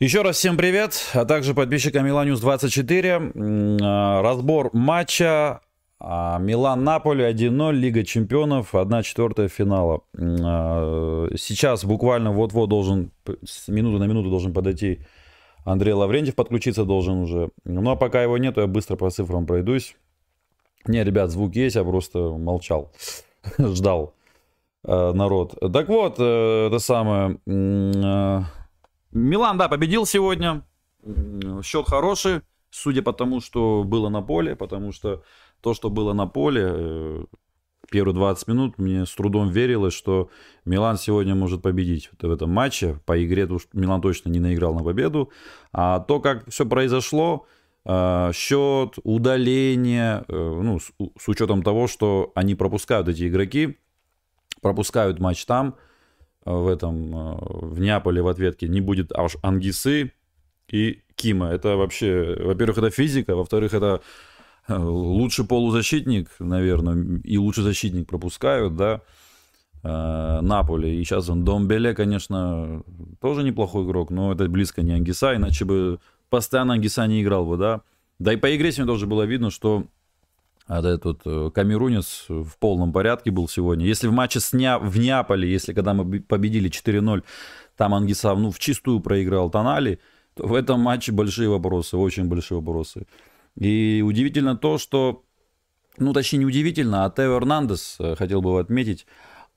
Еще раз всем привет, а также подписчикам Миланюс 24. А, разбор матча а, Милан-Наполи 1-0, Лига чемпионов, 1-4 финала. А, сейчас буквально вот-вот должен, с минуты на минуту должен подойти Андрей Лаврентьев, подключиться должен уже. Ну а пока его нету, я быстро по цифрам пройдусь. Не, ребят, звук есть, я просто молчал, ждал народ. Так вот, э, это самое... Милан, да, победил сегодня. Счет хороший, судя по тому, что было на поле, потому что то, что было на поле, э, первые 20 минут, мне с трудом верилось, что Милан сегодня может победить в этом матче. По игре Милан точно не наиграл на победу. А то, как все произошло, э, счет, удаление, э, ну, с, с учетом того, что они пропускают эти игроки, пропускают матч там – в этом, э, в Неаполе в ответке не будет аж Ангисы и Кима. Это вообще, во-первых, это физика, во-вторых, это э, лучший полузащитник, наверное, и лучший защитник пропускают, да, э, Наполе. И сейчас он Домбеле, конечно, тоже неплохой игрок, но это близко не Ангиса, иначе бы постоянно Ангиса не играл бы, да. Да и по игре сегодня тоже было видно, что а этот э, камерунец в полном порядке был сегодня. Если в матче с Ня... в Неаполе, если когда мы победили 4-0, там Ангисав ну, в чистую проиграл Тонали, то в этом матче большие вопросы, очень большие вопросы. И удивительно то, что, ну точнее не удивительно, а Тео Эрнандес, э, хотел бы отметить,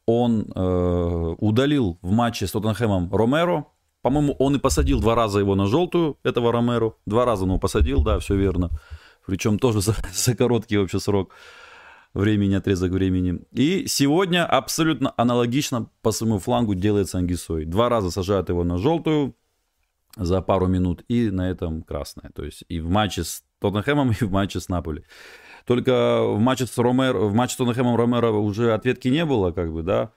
он э, удалил в матче с Тоттенхэмом Ромеро, по-моему, он и посадил два раза его на желтую, этого Ромеро, два раза он посадил, да, все верно причем тоже за, за короткий вообще срок времени, отрезок времени. И сегодня абсолютно аналогично по своему флангу делается Ангисой. Два раза сажают его на желтую за пару минут и на этом красная. То есть и в матче с Тоттенхэмом, и в матче с Наполи. Только в матче с Ромер, в матче с Тоттенхэмом Ромеро уже ответки не было, как бы, да.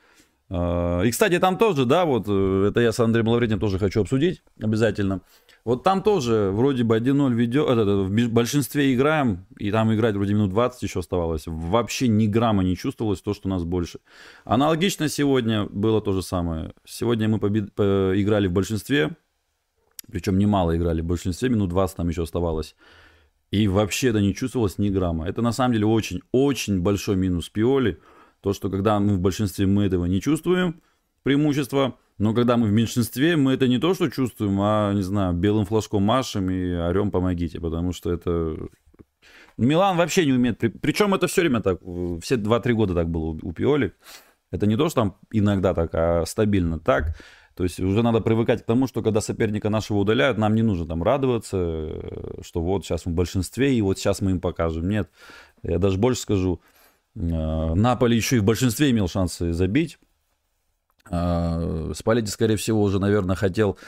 А, и, кстати, там тоже, да, вот э, это я с Андреем Лавретием тоже хочу обсудить обязательно. Вот там тоже вроде бы 1-0 видео, это, это, в большинстве играем, и там играть вроде минут 20 еще оставалось. Вообще ни грамма не чувствовалось то, что нас больше. Аналогично сегодня было то же самое. Сегодня мы побед... играли в большинстве, причем немало играли в большинстве, минут 20 там еще оставалось. И вообще это не чувствовалось ни грамма. Это на самом деле очень-очень большой минус Пиоли. То, что когда мы в большинстве мы этого не чувствуем, преимущество – но когда мы в меньшинстве, мы это не то, что чувствуем, а, не знаю, белым флажком машем и орем «помогите», потому что это... Милан вообще не умеет... Причем это все время так, все 2-3 года так было у Пиоли. Это не то, что там иногда так, а стабильно так. То есть уже надо привыкать к тому, что когда соперника нашего удаляют, нам не нужно там радоваться, что вот сейчас мы в большинстве, и вот сейчас мы им покажем. Нет, я даже больше скажу, э, Наполи еще и в большинстве имел шансы забить. А, Спалетти, скорее всего, уже, наверное, хотел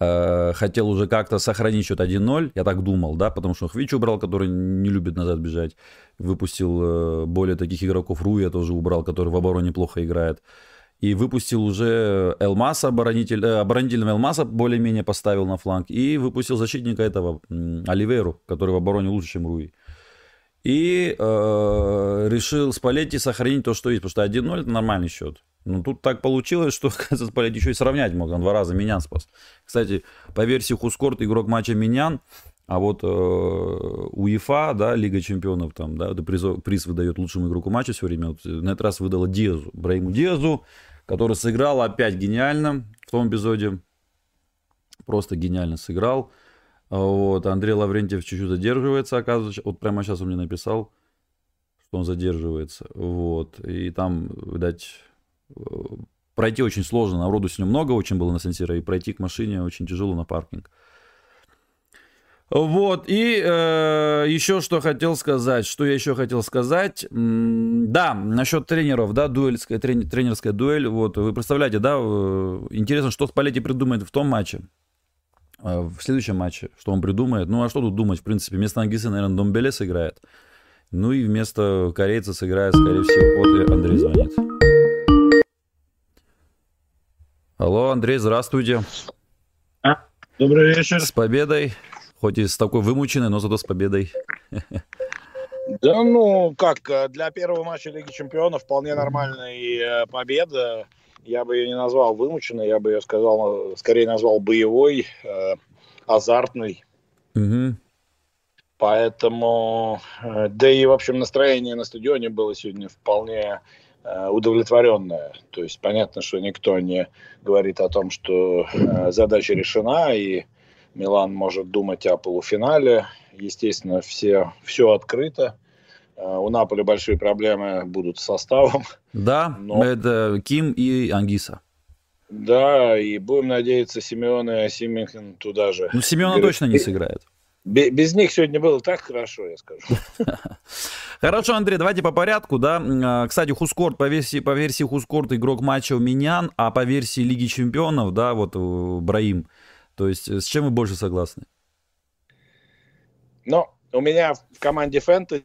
э, хотел уже как-то сохранить счет 1-0, я так думал, да, потому что Хвич убрал, который не любит назад бежать, выпустил э, более таких игроков, Руя тоже убрал, который в обороне плохо играет, и выпустил уже Элмаса, оборонитель, э, оборонителем Элмаса более-менее поставил на фланг, и выпустил защитника этого, Оливеру, который в обороне лучше, чем Руи. И э, решил Спалетти сохранить то, что есть, потому что 1-0 это нормальный счет. Ну, тут так получилось, что, Спалетти еще и сравнять мог. Он два раза Минян спас. Кстати, по версии Хускорт, игрок матча Минян, а вот э, УЕФА, да, Лига чемпионов, там, да, приз, приз выдает лучшему игроку матча все время. Вот, на этот раз выдала Диазу, Брейму Диазу, который сыграл опять гениально в том эпизоде. Просто гениально сыграл. Вот, Андрей Лаврентьев чуть-чуть задерживается, оказывается. Вот прямо сейчас он мне написал, что он задерживается. Вот, и там, видать, пройти очень сложно, народу сегодня много очень было на Сенсира, и пройти к машине очень тяжело на паркинг. Вот, и э, еще что хотел сказать, что я еще хотел сказать, да, насчет тренеров, да, дуэльская, тренерская дуэль, вот, вы представляете, да, э, интересно, что Спалетти придумает в том матче, э, в следующем матче, что он придумает, ну, а что тут думать, в принципе, вместо Ангиса, наверное, Домбеле сыграет, ну, и вместо корейца сыграет, скорее всего, вот Андрей звонит. Алло, Андрей, здравствуйте. А, добрый вечер. С победой. Хоть и с такой вымученной, но зато с победой. Да, ну, как, для первого матча Лиги Чемпионов вполне нормальная победа. Я бы ее не назвал вымученной, я бы ее сказал, скорее назвал боевой. Э, азартный. Угу. Поэтому, э, да и, в общем, настроение на стадионе было сегодня вполне э, удовлетворенное. То есть понятно, что никто не говорит о том, что э, задача решена, и Милан может думать о полуфинале. Естественно, все, все открыто. У Наполи большие проблемы будут с составом. Да, но... это Ким и Ангиса. Да, и будем надеяться, Симеон и Симихин туда же. Ну, Симеона точно не сыграет. Без них сегодня было так хорошо, я скажу. Хорошо, Андрей, давайте по порядку, да. А, кстати, Хускорт, по версии, по версии Хускорт игрок матча у Миньян, а по версии Лиги Чемпионов, да, вот э, Браим. То есть с чем вы больше согласны? Ну, у меня в команде Фэнтези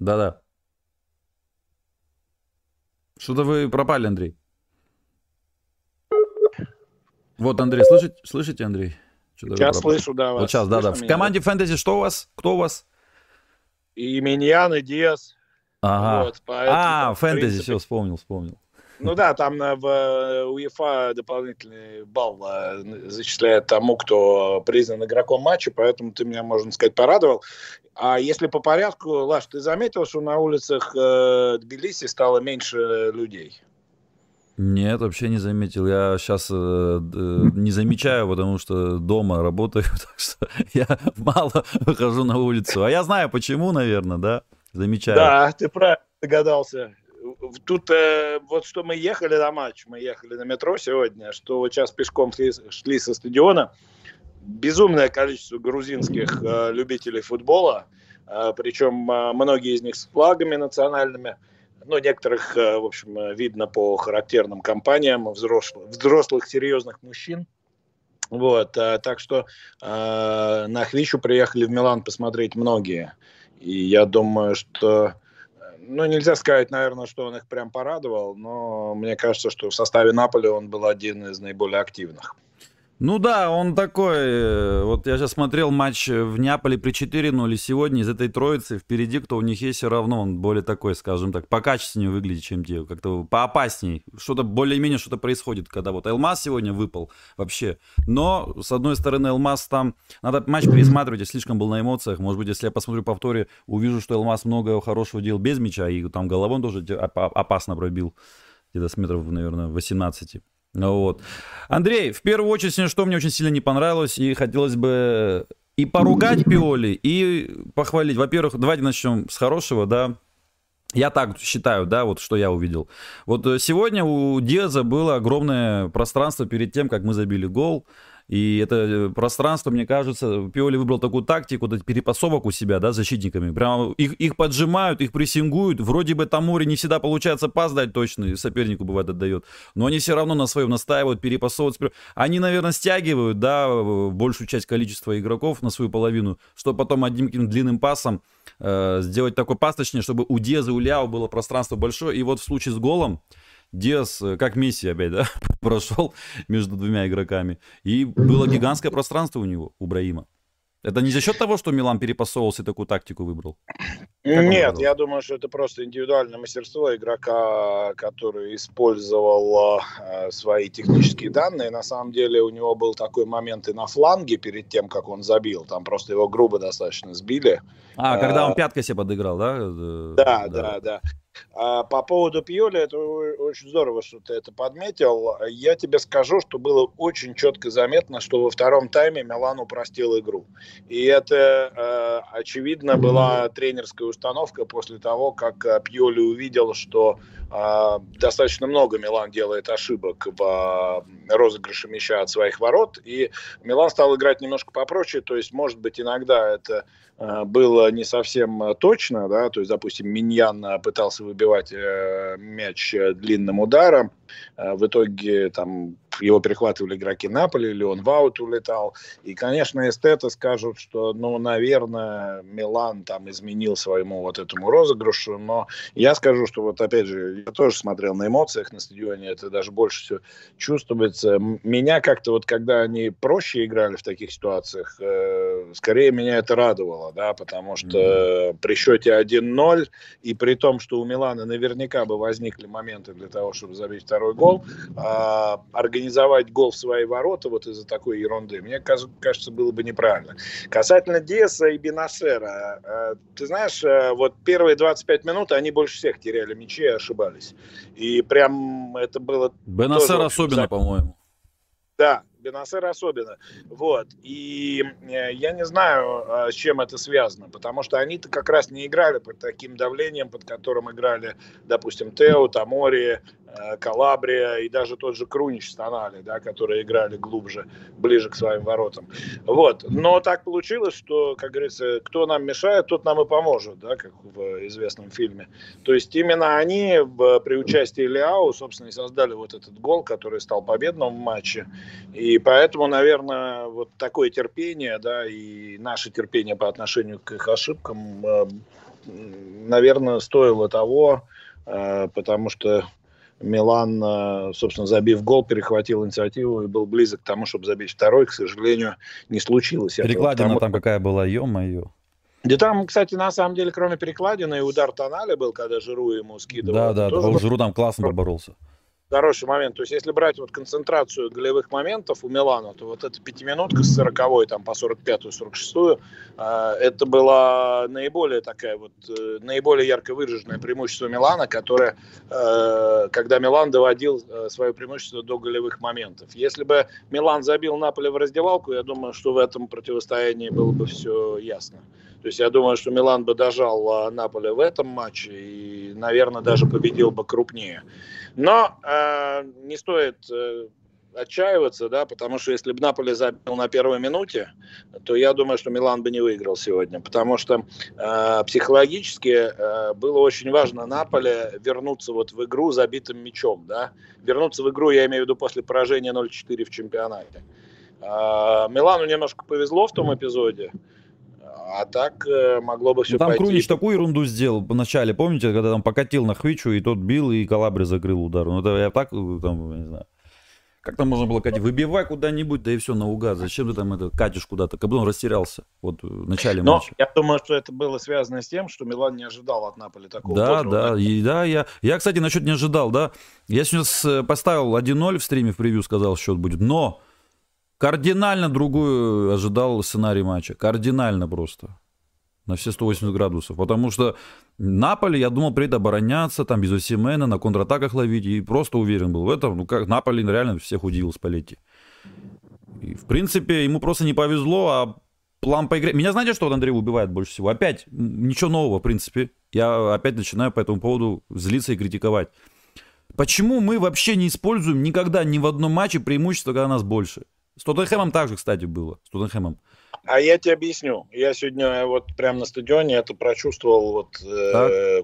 да-да. Что-то вы пропали, Андрей. Вот, Андрей, слышите, слышите Андрей? Сейчас слышу, да, вас. Вот сейчас, да-да. В команде фэнтези что у вас? Кто у вас? И Миньян, и Диас. Ага. Вот, поэтому, а, фэнтези, принципе... все, вспомнил, вспомнил. Ну да, там в э, УЕФА дополнительный балл э, зачисляет тому, кто признан игроком матча, поэтому ты меня, можно сказать, порадовал. А если по порядку, Лаш, ты заметил, что на улицах э, Тбилиси стало меньше людей? Нет, вообще не заметил. Я сейчас э, э, не замечаю, потому что дома работаю, так что я мало выхожу на улицу. А я знаю почему, наверное, да? Замечаю. Да, ты правильно догадался. Тут э, вот что мы ехали на матч, мы ехали на метро сегодня, что вот сейчас пешком шли, шли со стадиона. Безумное количество грузинских э, любителей футбола, э, причем э, многие из них с флагами национальными – ну, некоторых, э, в общем, э, видно по характерным компаниям взрослых, взрослых серьезных мужчин. Вот, э, так что э, на Хвичу приехали в Милан посмотреть многие. И я думаю, что, ну, нельзя сказать, наверное, что он их прям порадовал, но мне кажется, что в составе Наполи он был один из наиболее активных. Ну да, он такой. Э, вот я сейчас смотрел матч в Неаполе при 4-0, и сегодня из этой троицы впереди, кто у них есть, все равно он более такой, скажем так, покачественнее выглядит, чем те, как-то поопасней. Что-то более-менее что-то происходит, когда вот Элмаз сегодня выпал вообще. Но, с одной стороны, Элмаз там... Надо матч пересматривать, я слишком был на эмоциях. Может быть, если я посмотрю повторе, увижу, что Элмаз много хорошего делал без мяча, и там головой тоже опасно пробил. Где-то с метров, наверное, 18. Вот. Андрей, в первую очередь, что мне очень сильно не понравилось, и хотелось бы и поругать Пиоли, и похвалить. Во-первых, давайте начнем с хорошего, да. Я так считаю, да, вот что я увидел. Вот э, сегодня у Диаза было огромное пространство перед тем, как мы забили гол. И это э, пространство, мне кажется, Пиоли выбрал такую тактику, вот перепасовок у себя, да, защитниками. Прямо их, их поджимают, их прессингуют. Вроде бы там море не всегда получается пас дать точный, сопернику бывает отдает. Но они все равно на своем настаивают, перепасовывают. Они, наверное, стягивают, да, большую часть количества игроков на свою половину, чтобы потом одним длинным пасом э, сделать такой пас, точнее, чтобы у Деза, у Ляо было пространство большое. И вот в случае с голом, Диас, э, как Месси опять, да, прошел между двумя игроками. И было гигантское пространство у него, у Браима. Это не за счет того, что Милан перепасовывался и такую тактику выбрал? Нет, я думаю, что это просто индивидуальное мастерство игрока, который использовал э, свои технические данные. На самом деле у него был такой момент и на фланге перед тем, как он забил. Там просто его грубо достаточно сбили. А, когда он пяткой себе подыграл, да? Да, да, да. да. А по поводу Пьоли, это очень здорово, что ты это подметил. Я тебе скажу, что было очень четко заметно, что во втором тайме Милан упростил игру. И это, э, очевидно, была тренерская установка после того, как э, Пьоли увидел, что э, достаточно много Милан делает ошибок в розыгрыше мяча от своих ворот. И Милан стал играть немножко попроще. То есть, может быть, иногда это было не совсем точно, да, то есть, допустим, Миньян пытался выбивать э, мяч длинным ударом, э, в итоге там его перехватывали игроки Наполи, или он в аут улетал. И, конечно, эстеты скажут, что, ну, наверное, Милан там изменил своему вот этому розыгрышу, но я скажу, что вот опять же, я тоже смотрел на эмоциях на стадионе, это даже больше всего чувствуется. Меня как-то вот, когда они проще играли в таких ситуациях, э, скорее меня это радовало, да, потому что mm-hmm. при счете 1-0 и при том, что у Милана наверняка бы возникли моменты для того, чтобы забить второй второй гол. А, организовать гол в свои ворота вот из-за такой ерунды, мне кажется, было бы неправильно. Касательно Диаса и Бенасера, а, ты знаешь, а, вот первые 25 минут они больше всех теряли мячи и ошибались. И прям это было... Бенасер особенно, по-моему. Да, Бенасер особенно. Вот. И э, я не знаю, а, с чем это связано, потому что они-то как раз не играли под таким давлением, под которым играли, допустим, Тео, Тамори, Калабрия и даже тот же Крунич с да, которые играли глубже, ближе к своим воротам. Вот. Но так получилось, что, как говорится, кто нам мешает, тот нам и поможет, да, как в известном фильме. То есть именно они при участии Лиау, собственно, и создали вот этот гол, который стал победным в матче. И и поэтому, наверное, вот такое терпение, да, и наше терпение по отношению к их ошибкам, э, наверное, стоило того, э, потому что Милан, э, собственно, забив гол, перехватил инициативу и был близок к тому, чтобы забить второй. К сожалению, не случилось. Перекладина потому... там какая была, ё-моё. Да там, кстати, на самом деле, кроме перекладины, и удар Тоналя был, когда Жиру ему скидывал. Да, да, Жиру там классно поборолся хороший момент. То есть, если брать вот концентрацию голевых моментов у Милана, то вот эта пятиминутка с 40 там, по 45-ю, 46-ю, э, это была наиболее такая вот, э, наиболее ярко выраженное преимущество Милана, которое, э, когда Милан доводил э, свое преимущество до голевых моментов. Если бы Милан забил Наполе в раздевалку, я думаю, что в этом противостоянии было бы все ясно. То есть я думаю, что Милан бы дожал э, Наполе в этом матче и, наверное, даже победил бы крупнее. Но э, не стоит э, отчаиваться, да, потому что если бы Наполе забил на первой минуте, то я думаю, что Милан бы не выиграл сегодня, потому что э, психологически э, было очень важно Наполе вернуться вот в игру забитым мячом, да, вернуться в игру, я имею в виду после поражения 0-4 в чемпионате. Э, Милану немножко повезло в том эпизоде, а так э, могло бы все ну, Там пойти. Крунич такую ерунду сделал в начале, помните, когда там покатил на Хвичу, и тот бил, и Калабри закрыл удар. Ну, это я так, э, там, не знаю. Как там можно было катить? Выбивай куда-нибудь, да и все, наугад. Зачем ты там это катишь куда-то? Как бы он растерялся вот в начале Но матча. Я думаю, что это было связано с тем, что Милан не ожидал от Наполи такого. Да, да, и, да. Я, я, кстати, насчет не ожидал, да. Я сейчас э, поставил 1-0 в стриме в превью, сказал, счет будет. Но Кардинально другую ожидал сценарий матча. Кардинально просто. На все 180 градусов. Потому что Наполе, я думал, придет обороняться, там без Осимена, на контратаках ловить. И просто уверен был в этом. Ну, как Наполе реально всех удивил Спалетти. И, в принципе, ему просто не повезло, а план по игре... Меня знаете, что вот Андрей убивает больше всего? Опять, ничего нового, в принципе. Я опять начинаю по этому поводу злиться и критиковать. Почему мы вообще не используем никогда ни в одном матче преимущество, когда нас больше? С Тоттенхэмом также, кстати, было. С Тоттенхэмом. А я тебе объясню. Я сегодня вот прямо на стадионе это прочувствовал. Вот, э,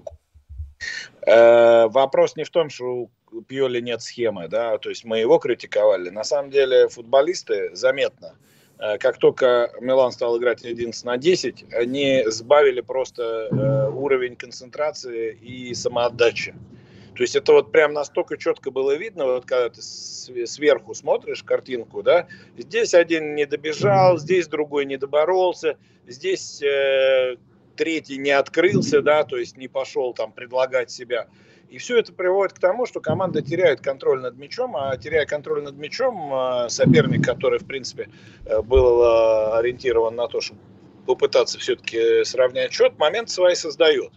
э, вопрос не в том, что у Пьоли нет схемы, да, то есть мы его критиковали. На самом деле футболисты заметно, э, как только Милан стал играть 11 на 10, они сбавили просто э, уровень концентрации и самоотдачи. То есть это вот прям настолько четко было видно, вот когда ты сверху смотришь картинку, да, здесь один не добежал, здесь другой не доборолся, здесь э, третий не открылся, да, то есть не пошел там предлагать себя. И все это приводит к тому, что команда теряет контроль над мячом, а теряя контроль над мячом, э, соперник, который, в принципе, э, был э, ориентирован на то, чтобы попытаться все-таки сравнять счет, момент свои создает.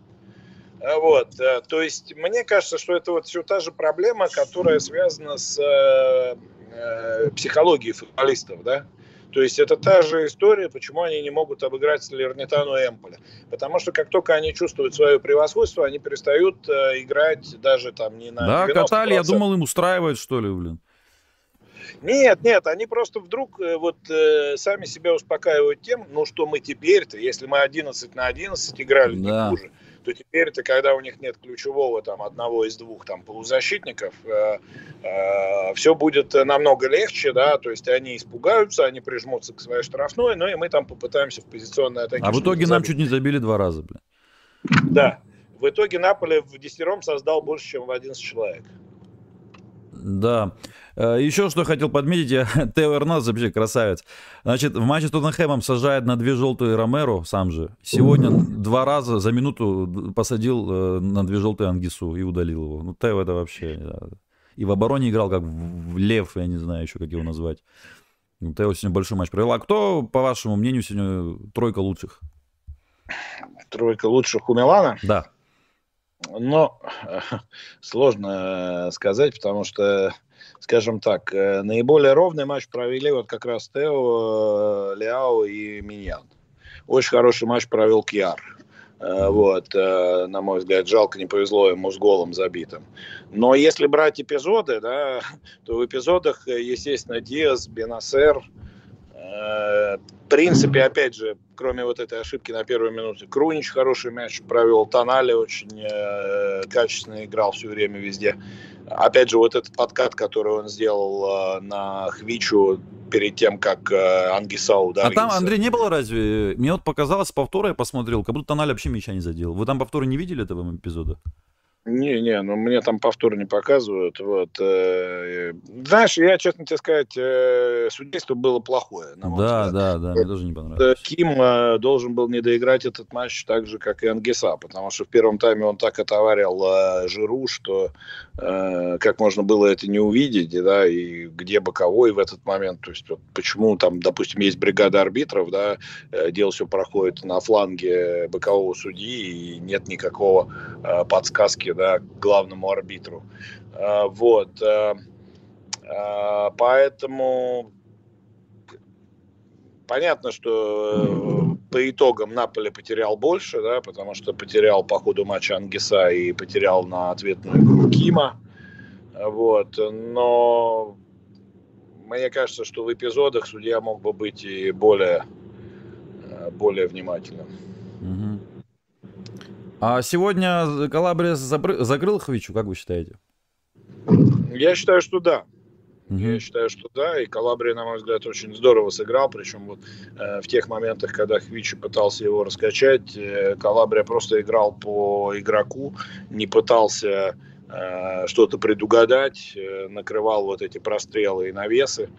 А, вот, э, то есть мне кажется, что это вот все та же проблема, которая связана с э, э, психологией футболистов, да. То есть это та же история, почему они не могут обыграть Салернитану и Эмполя. Потому что как только они чувствуют свое превосходство, они перестают э, играть даже там не на Да, катали, я думал, им устраивает, что ли, блин. Нет, нет, они просто вдруг э, вот э, сами себя успокаивают тем, ну что мы теперь-то, если мы 11 на 11 играли да. не хуже, то теперь-то, когда у них нет ключевого там одного из двух там полузащитников, э, э, все будет намного легче, да, то есть они испугаются, они прижмутся к своей штрафной, ну и мы там попытаемся в позиционной атаке. А в итоге нам чуть не забили два раза, блин. Да. В итоге Наполе в десятером создал больше, чем в 11 человек. Да. Э, Еще что хотел подметить, я, Тео Эрназ вообще красавец. Значит, в матче с Тоттенхэмом сажает на две желтые Ромеро сам же. Сегодня два раза за минуту посадил э, на две желтые Ангису и удалил его. Ну, Тео это вообще... и в обороне играл как в лев, я не знаю еще, как его назвать. Тео сегодня большой матч провел. А кто, по вашему мнению, сегодня тройка лучших? Тройка лучших у Милана? Да. Но сложно сказать, потому что, скажем так, э, наиболее ровный матч провели вот как раз Тео, Ляо и Миньян. Очень хороший матч провел Кьяр. Э, вот, э, на мой взгляд, жалко не повезло ему с голом забитым. Но если брать эпизоды, да, то в эпизодах, естественно, Диас, Бенасер, в принципе, опять же, кроме вот этой ошибки на первой минуте, Крунич хороший мяч провел, Тонали очень э, качественно играл все время везде. Опять же, вот этот подкат, который он сделал э, на Хвичу перед тем, как э, Ангиса ударился. А там, Андрей, не было разве? Мне вот показалось, повторы я посмотрел, как будто Тонали вообще мяча не задел. Вы там повторы не видели этого эпизода? Не-не, ну мне там повтор не показывают. Вот. Э, знаешь, я, честно тебе сказать, э, судейство было плохое. На да, взгляд. да, да, мне тоже не понравилось. Ким э, должен был не доиграть этот матч так же, как и Ангеса, потому что в первом тайме он так отоварил Жиру, что как можно было это не увидеть, да, и где боковой в этот момент. То есть вот почему там, допустим, есть бригада арбитров, да, дело все проходит на фланге бокового судьи, и нет никакого подсказки ошибки да, главному арбитру. А, вот. А, а, поэтому понятно, что э, по итогам Наполе потерял больше, да, потому что потерял по ходу матча Ангиса и потерял на ответную игру Кима. Вот. Но мне кажется, что в эпизодах судья мог бы быть и более, э, более внимательным. Угу. А сегодня Калабрия закрыл Хвичу, как вы считаете? Я считаю, что да. Угу. Я считаю, что да, и Калабрия, на мой взгляд, очень здорово сыграл, причем вот э, в тех моментах, когда Хвичи пытался его раскачать, э, Калабрия просто играл по игроку, не пытался э, что-то предугадать, э, накрывал вот эти прострелы и навесы.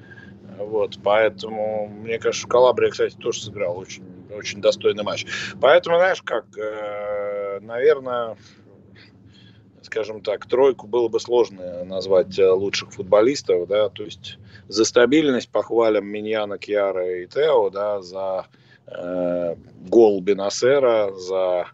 Вот, поэтому, мне кажется, Калабрия, кстати, тоже сыграл очень, очень достойный матч. Поэтому, знаешь, как, э, наверное, скажем так, тройку было бы сложно назвать э, лучших футболистов, да, то есть за стабильность похвалим Миньяна, Кьяра и Тео, да, за э, гол Бенасера, за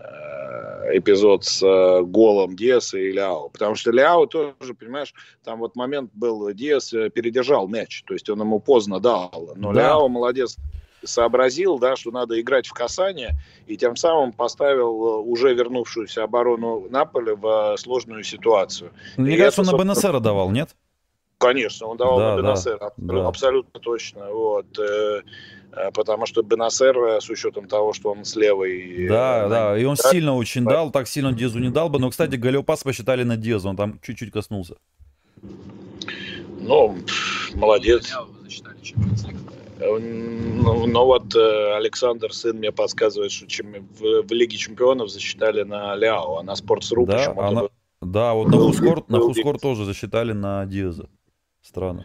Э, эпизод с э, голом Диаса и Ляо. Потому что Ляо тоже, понимаешь, там вот момент был, Диас передержал мяч, то есть он ему поздно дал. Но да. Ляо молодец, сообразил, да, что надо играть в касание, и тем самым поставил уже вернувшуюся оборону Наполи в сложную ситуацию. Мне и кажется, это, он на Бенасера давал, нет? Конечно, он давал да, на Бенасера, да, абсолютно, да. абсолютно точно. Вот. Э, потому что Бенасер, э, с учетом того, что он с левой... Э, да, да, и он да, сильно очень да. дал, так сильно Дезу не дал бы, но, кстати, Галеопас посчитали на Дезу, он там чуть-чуть коснулся. Ну, молодец. Ну, ну вот Александр, сын мне подсказывает, что чем в, в Лиге Чемпионов засчитали на Ляо, а на Спортсру да, почему-то... Она... Да, вот на Хускор, на Хускор тоже засчитали на Диаза. Странно.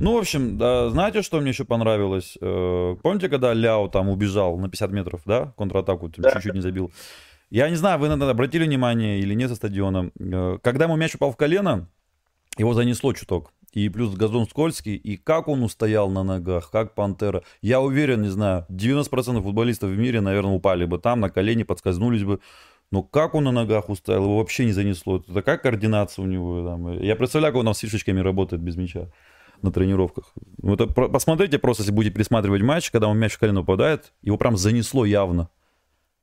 Ну, в общем, да, знаете, что мне еще понравилось? Э, помните, когда Ляо там убежал на 50 метров, да, контратаку, да. чуть-чуть не забил? Я не знаю, вы иногда обратили внимание или нет со стадиона. Э, когда ему мяч упал в колено, его занесло чуток. И плюс газон скользкий, и как он устоял на ногах, как пантера. Я уверен, не знаю, 90% футболистов в мире, наверное, упали бы там, на колени подскользнулись бы. Но как он на ногах устоял, его вообще не занесло. Это такая координация у него. Там. Я представляю, как он там с фишечками работает без мяча на тренировках. Вот посмотрите просто, если будете пересматривать матч, когда он мяч в колено попадает, его прям занесло явно.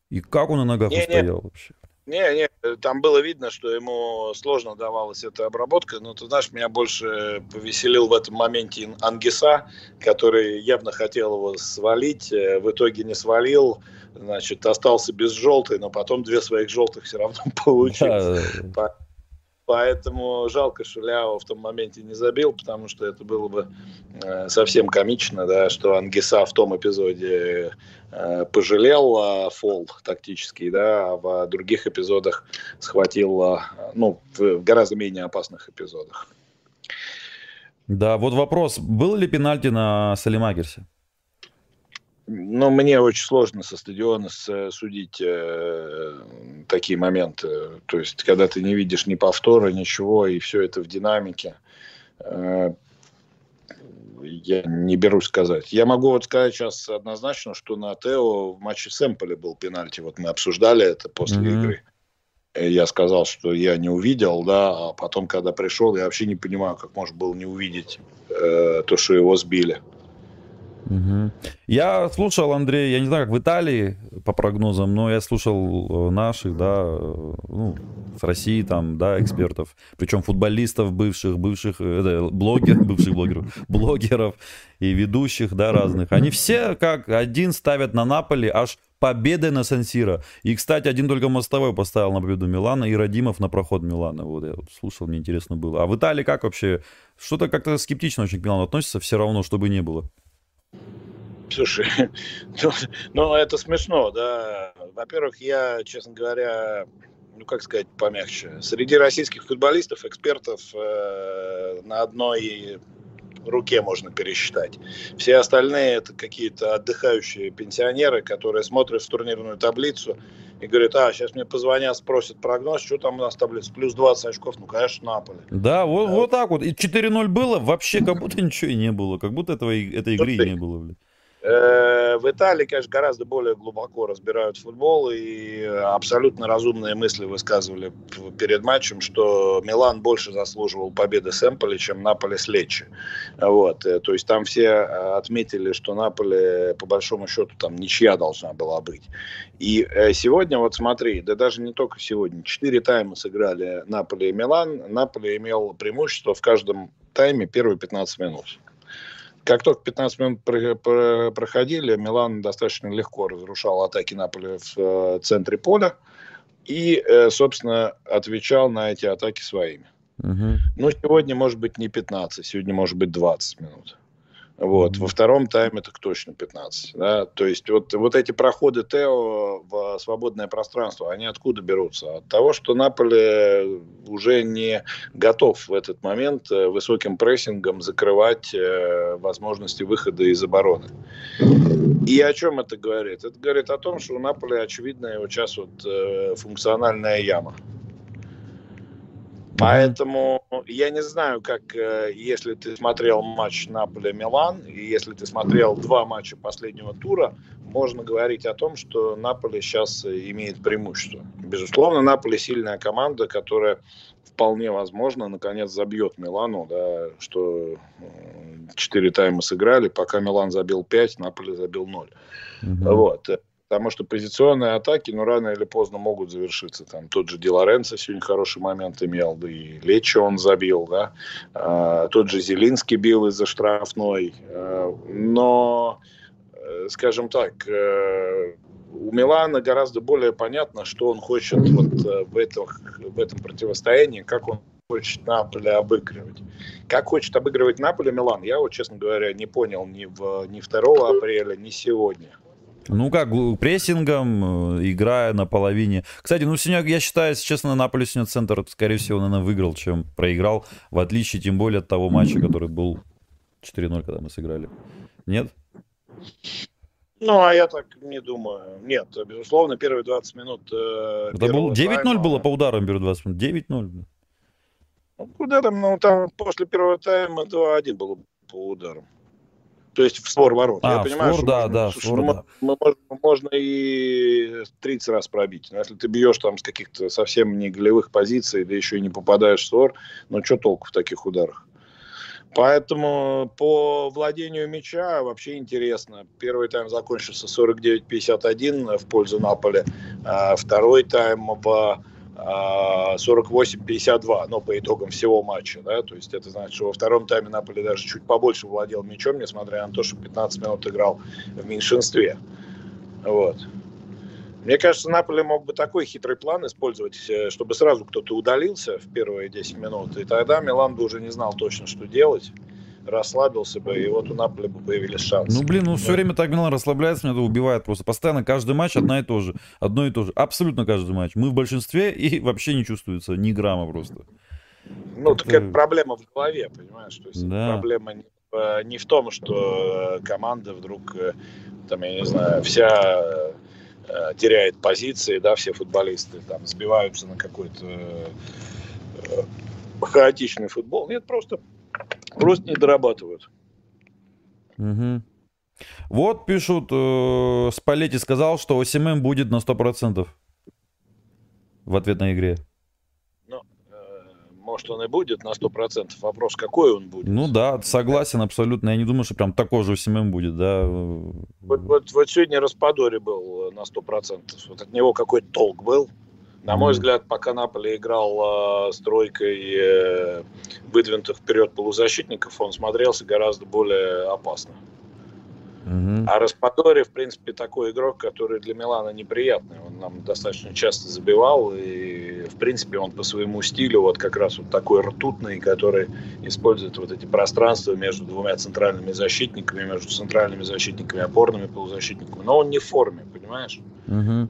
И как он на ногах не, устоял не. вообще? Не, не, там было видно, что ему сложно давалась эта обработка. Но ты знаешь, меня больше повеселил в этом моменте Ангиса, который явно хотел его свалить, э, в итоге не свалил, значит, остался без желтой, но потом две своих желтых все равно получил. Да. Поэтому жалко, что Ляо в том моменте не забил, потому что это было бы э, совсем комично, да, что Ангиса в том эпизоде э, пожалел э, фол тактический, да, а в других эпизодах схватил, э, ну, в гораздо менее опасных эпизодах. Да, вот вопрос. Был ли пенальти на Салимагерсе? Ну, мне очень сложно со стадиона судить э, такие моменты. То есть, когда ты не видишь ни повтора, ничего, и все это в динамике. Э, я не берусь сказать. Я могу вот сказать сейчас однозначно, что на Тео в матче с Эмполи был пенальти. Вот мы обсуждали это после mm-hmm. игры. Я сказал, что я не увидел, да, а потом, когда пришел, я вообще не понимаю, как можно было не увидеть э, то, что его сбили. Угу. Я слушал, Андрей, я не знаю, как в Италии по прогнозам, но я слушал э, наших, да, э, ну, с России там, да, экспертов, причем футболистов бывших, бывших, э, блогеров, бывших блогеров, блогеров и ведущих, да, разных. Они все как один ставят на Наполи аж победы на Сансира. И, кстати, один только Мостовой поставил на победу Милана и Радимов на проход Милана. Вот я вот слушал, мне интересно было. А в Италии как вообще? Что-то как-то скептично очень к Милану относится, все равно, чтобы не было. Слушай, ну, ну это смешно, да. Во-первых, я, честно говоря, ну как сказать помягче, среди российских футболистов, экспертов э, на одной руке можно пересчитать. Все остальные это какие-то отдыхающие пенсионеры, которые смотрят в турнирную таблицу и говорят, а, сейчас мне позвонят, спросят прогноз, что там у нас таблица, плюс 20 очков, ну, конечно, Наполе. Да, вот, а, вот так вот. И 4-0 было, вообще как будто ничего и не было, как будто этого, этой игры и не было, блин. Э, в Италии, конечно, гораздо более глубоко разбирают футбол и абсолютно разумные мысли высказывали перед матчем, что Милан больше заслуживал победы с Эмполи, чем Наполи с Лечи. Вот. Э, то есть там все э, отметили, что Наполи, по большому счету, там ничья должна была быть. И сегодня, вот смотри, да даже не только сегодня, четыре тайма сыграли Наполи и Милан. Наполи имел преимущество в каждом тайме первые 15 минут. Как только 15 минут проходили, Милан достаточно легко разрушал атаки Наполи в э, центре поля и, э, собственно, отвечал на эти атаки своими. Угу. Ну, сегодня может быть не 15, сегодня может быть 20 минут. Вот. Во втором тайме так точно 15. Да? То есть вот, вот эти проходы Тео в свободное пространство, они откуда берутся? От того, что Наполе уже не готов в этот момент э, высоким прессингом закрывать э, возможности выхода из обороны. И о чем это говорит? Это говорит о том, что у Наполе, очевидно, вот сейчас вот э, функциональная яма. Поэтому я не знаю, как э, если ты смотрел матч Наполе-Милан, и если ты смотрел два матча последнего тура, можно говорить о том, что Наполе сейчас имеет преимущество. Безусловно, Наполе сильная команда, которая вполне возможно наконец забьет Милану, да, что э, четыре тайма сыграли, пока Милан забил 5, Наполе забил 0. Угу. Вот. Потому что позиционные атаки, ну, рано или поздно могут завершиться. Там тот же Ди Лоренцо сегодня хороший момент имел, да и Лечи он забил, да. А, тот же Зелинский бил из-за штрафной. А, но, э, скажем так, э, у Милана гораздо более понятно, что он хочет вот э, в, этом, в этом противостоянии, как он хочет Наполе обыгрывать. Как хочет обыгрывать Наполе Милан, я вот, честно говоря, не понял ни, в, ни 2 апреля, ни сегодня. Ну как, прессингом, э, играя на половине. Кстати, ну сегодня, я считаю, если честно, Наполе сегодня центр, скорее всего, наверное, выиграл, чем проиграл. В отличие, тем более, от того матча, который был 4-0, когда мы сыграли. Нет? Ну, а я так не думаю. Нет, безусловно, первые 20 минут... Э, Это был 9-0 тайма... было по ударам первые 20 минут? 9-0? Ну, куда там, ну, там после первого тайма 2-1 было по ударам то есть в створ ворот. А, Я понимаю, створ, что да, можно, да, слушай, створ, ну, да. Мы, мы, можно и 30 раз пробить. Но если ты бьешь там с каких-то совсем не голевых позиций, да еще и не попадаешь в створ, ну что толку в таких ударах? Поэтому по владению мяча вообще интересно. Первый тайм закончился 49-51 в пользу Наполи. А второй тайм по 48-52, но по итогам всего матча, да, то есть это значит, что во втором тайме Наполи даже чуть побольше владел мячом, несмотря на то, что 15 минут играл в меньшинстве, вот. Мне кажется, Наполи мог бы такой хитрый план использовать, э, чтобы сразу кто-то удалился в первые 10 минут, и тогда Милан бы уже не знал точно, что делать расслабился бы, и вот у Наполи бы появились шансы. Ну, блин, ну все время так Милан расслабляется, меня это убивает просто. Постоянно каждый матч одна и то же. Одно и то же. Абсолютно каждый матч. Мы в большинстве и вообще не чувствуется ни грамма просто. Ну, это... так это проблема в голове, понимаешь? То есть да. проблема не не в том, что команда вдруг, там, я не знаю, вся теряет позиции, да, все футболисты там сбиваются на какой-то хаотичный футбол. Нет, просто, просто не дорабатывают. Угу. Вот пишут, э, Спалетти сказал, что ОСММ будет на 100% в ответной игре. Ну, э, может, он и будет на 100%. Вопрос, какой он будет. Ну да, согласен абсолютно. Я не думаю, что прям такой же ОСММ будет, да. Вот, вот, вот сегодня Распадори был на 100%. Вот от него какой-то толк был. На мой взгляд, пока Наполе играл э, с тройкой э, выдвинутых вперед полузащитников, он смотрелся гораздо более опасно. А Распадори, в принципе, такой игрок, который для Милана неприятный. Он нам достаточно часто забивал, и, в принципе, он по своему стилю вот как раз вот такой ртутный, который использует вот эти пространства между двумя центральными защитниками, между центральными защитниками, опорными полузащитниками. Но он не в форме, понимаешь?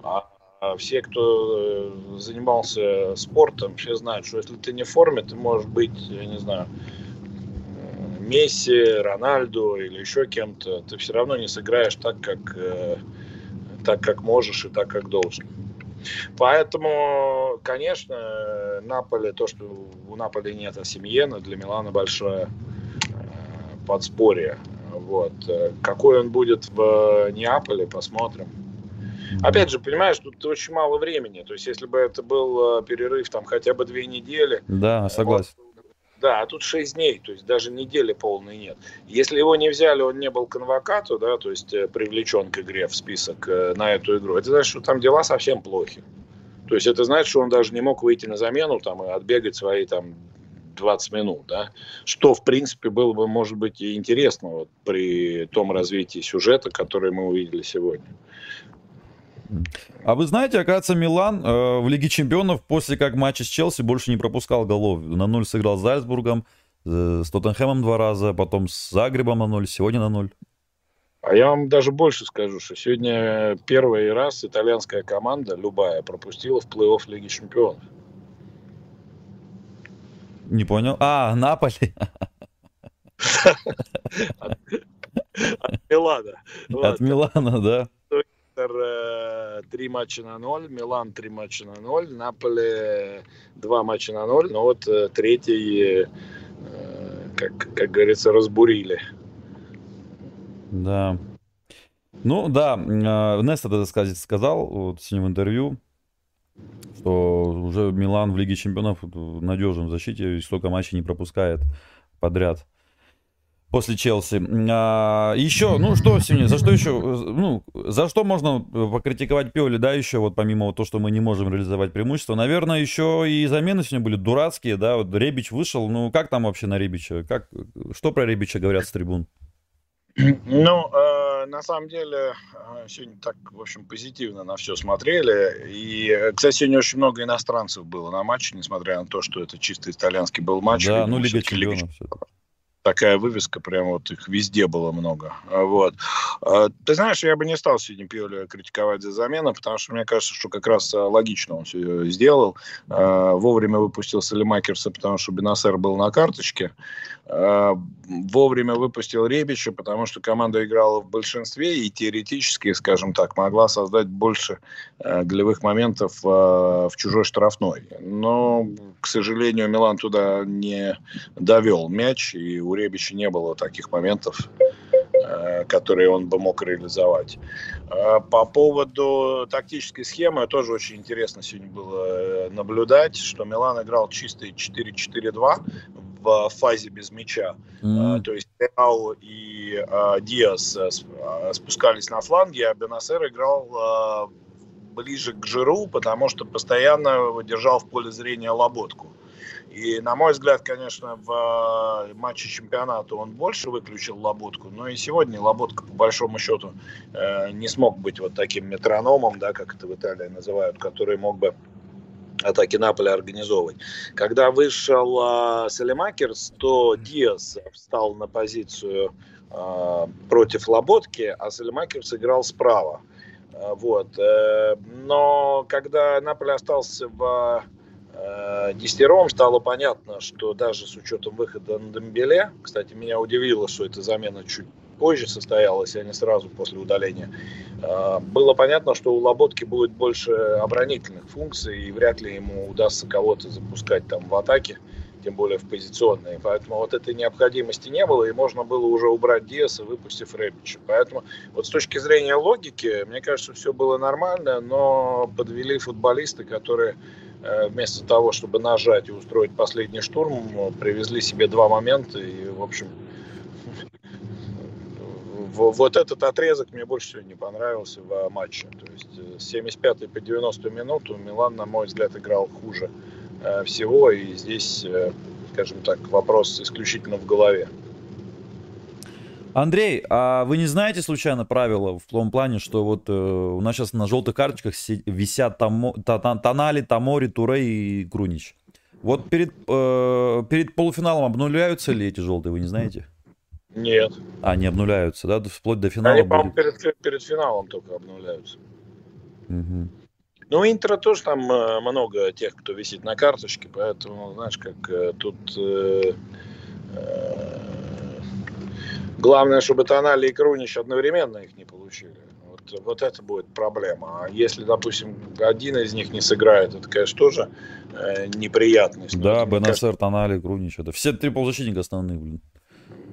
А а все, кто э, занимался спортом, все знают, что если ты не в форме, ты можешь быть, я не знаю, Месси, Рональду или еще кем-то, ты все равно не сыграешь так, как, э, так, как можешь и так, как должен. Поэтому, конечно, Наполе, то, что у Наполи нет Асимьена, для Милана большое э, подспорье. Вот. Какой он будет в Неаполе, посмотрим. Опять же, понимаешь, тут очень мало времени. То есть, если бы это был э, перерыв там хотя бы две недели. Да, согласен. Вот, да, а тут 6 дней, то есть даже недели полной нет. Если его не взяли, он не был конвокату, да, то есть э, привлечен к игре в список э, на эту игру, это значит, что там дела совсем плохи. То есть это значит, что он даже не мог выйти на замену там, и отбегать свои там 20 минут, да, что, в принципе, было бы, может быть, и интересно вот, при том развитии сюжета, который мы увидели сегодня. А вы знаете, оказывается, Милан э, в Лиге Чемпионов после как матча с Челси больше не пропускал голов. На ноль сыграл с Зальцбургом, э, с Тоттенхэмом два раза, потом с Загребом на ноль, сегодня на ноль. А я вам даже больше скажу, что сегодня первый раз итальянская команда, любая, пропустила в плей-офф Лиги Чемпионов. Не понял. А, Наполи. От Милана. От Милана, да. Э, три матча на ноль, Милан три матча на ноль, Наполе два матча на ноль, но вот э, третий, э, как, как говорится, разбурили. Да. Ну да, Неста это сказать, сказал вот, с ним в интервью, что уже Милан в Лиге Чемпионов надежен в защите и столько матчей не пропускает подряд после Челси. А, еще, ну что сегодня, за что еще, ну, за что можно покритиковать Пиоли, да, еще вот помимо вот то, что мы не можем реализовать преимущество, наверное, еще и замены сегодня были дурацкие, да, вот Ребич вышел, ну, как там вообще на Ребича, как, что про Ребича говорят с трибун? Ну, э, на самом деле, э, сегодня так, в общем, позитивно на все смотрели. И, кстати, сегодня очень много иностранцев было на матче, несмотря на то, что это чисто итальянский был матч. Да, ну, Лига Чемпионов. Лига такая вывеска, прям вот их везде было много. А вот. А, ты знаешь, я бы не стал сегодня Пиоли критиковать за замену, потому что мне кажется, что как раз а, логично он все сделал. Вовремя выпустил Салимакерса, потому что Бенасер был на карточке. Вовремя выпустил Ребича, потому что команда играла в большинстве и теоретически, скажем так, могла создать больше голевых моментов в чужой штрафной. Но, к сожалению, Милан туда не довел мяч, и у Ребича не было таких моментов, э, которые он бы мог реализовать. Э, по поводу тактической схемы тоже очень интересно сегодня было э, наблюдать, что Милан играл чистый 4-4-2 в фазе без мяча. Mm-hmm. То есть Реал и Диас спускались на фланге, а Бенасер играл ближе к Жиру, потому что постоянно держал в поле зрения Лоботку. И, на мой взгляд, конечно, в э, матче чемпионата он больше выключил Лоботку, но и сегодня Лоботка, по большому счету, э, не смог быть вот таким метрономом, да, как это в Италии называют, который мог бы атаки Наполя организовывать. Когда вышел э, Салемакерс, то Диас встал на позицию э, против Лоботки, а Салемакерс играл справа. Вот. Но когда Наполе остался в Э, Десятером стало понятно, что даже с учетом выхода на Дембеле, кстати, меня удивило, что эта замена чуть позже состоялась, а не сразу после удаления, э, было понятно, что у Лоботки будет больше оборонительных функций, и вряд ли ему удастся кого-то запускать там в атаке, тем более в позиционные. Поэтому вот этой необходимости не было, и можно было уже убрать Диаса, выпустив Рэбича. Поэтому вот с точки зрения логики, мне кажется, все было нормально, но подвели футболисты, которые Э, вместо того, чтобы нажать и устроить последний штурм, привезли себе два момента и, в общем, вот этот отрезок мне больше всего не понравился в матче. То есть э, с 75 по 90 минуту Милан, на мой взгляд, играл хуже э, всего. И здесь, скажем так, вопрос исключительно в голове. Андрей, а вы не знаете случайно правила в том плане, что вот э, у нас сейчас на желтых карточках висят тамо, та, та, Тонали, Тамори, Туре и Крунич. Вот перед, э, перед полуфиналом обнуляются ли эти желтые, вы не знаете? Нет. А, не обнуляются, да? Вплоть до финала? Они, по-моему, перед, перед финалом только обнуляются. Угу. Ну, Интро тоже там э, много тех, кто висит на карточке, поэтому, знаешь, как э, тут... Э, э, Главное, чтобы Тонали и Крунич одновременно их не получили. Вот, вот это будет проблема. А если, допустим, один из них не сыграет, это, конечно, тоже э, неприятность. Да, Бенасер, Тонали, Крунич. Это все три полузащитника основные, блин.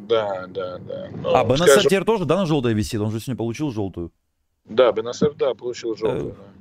Да, да, да. Но, ну, а, Бенасер скажем... теперь тоже, да, на желтое висит? Он же сегодня получил желтую. Да, Бенасер, да, получил желтую. Э... Да.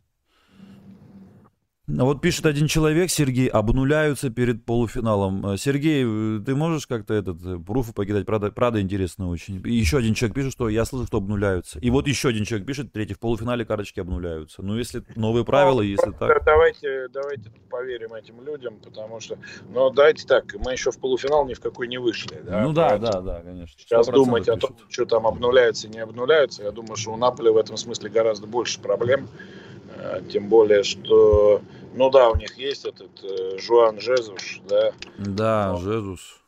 Вот пишет один человек, Сергей, обнуляются перед полуфиналом. Э, Сергей, э, ты можешь как-то этот э, пруфы покидать? Правда, правда интересно очень. И еще один человек пишет, что я слышу, что обнуляются. И вот еще один человек пишет, третий, в полуфинале карточки обнуляются. Ну, если новые правила, ну, если так... Давайте, давайте поверим этим людям, потому что... Ну, давайте так, мы еще в полуфинал ни в какой не вышли. Да? Ну да, да, да, конечно. Сейчас думать пишут. о том, что там обнуляется, не обнуляется, я думаю, что у Наполи в этом смысле гораздо больше проблем. А, тем более, что, ну да, у них есть этот э, Жуан Жезус, да. Да, но, Жезус.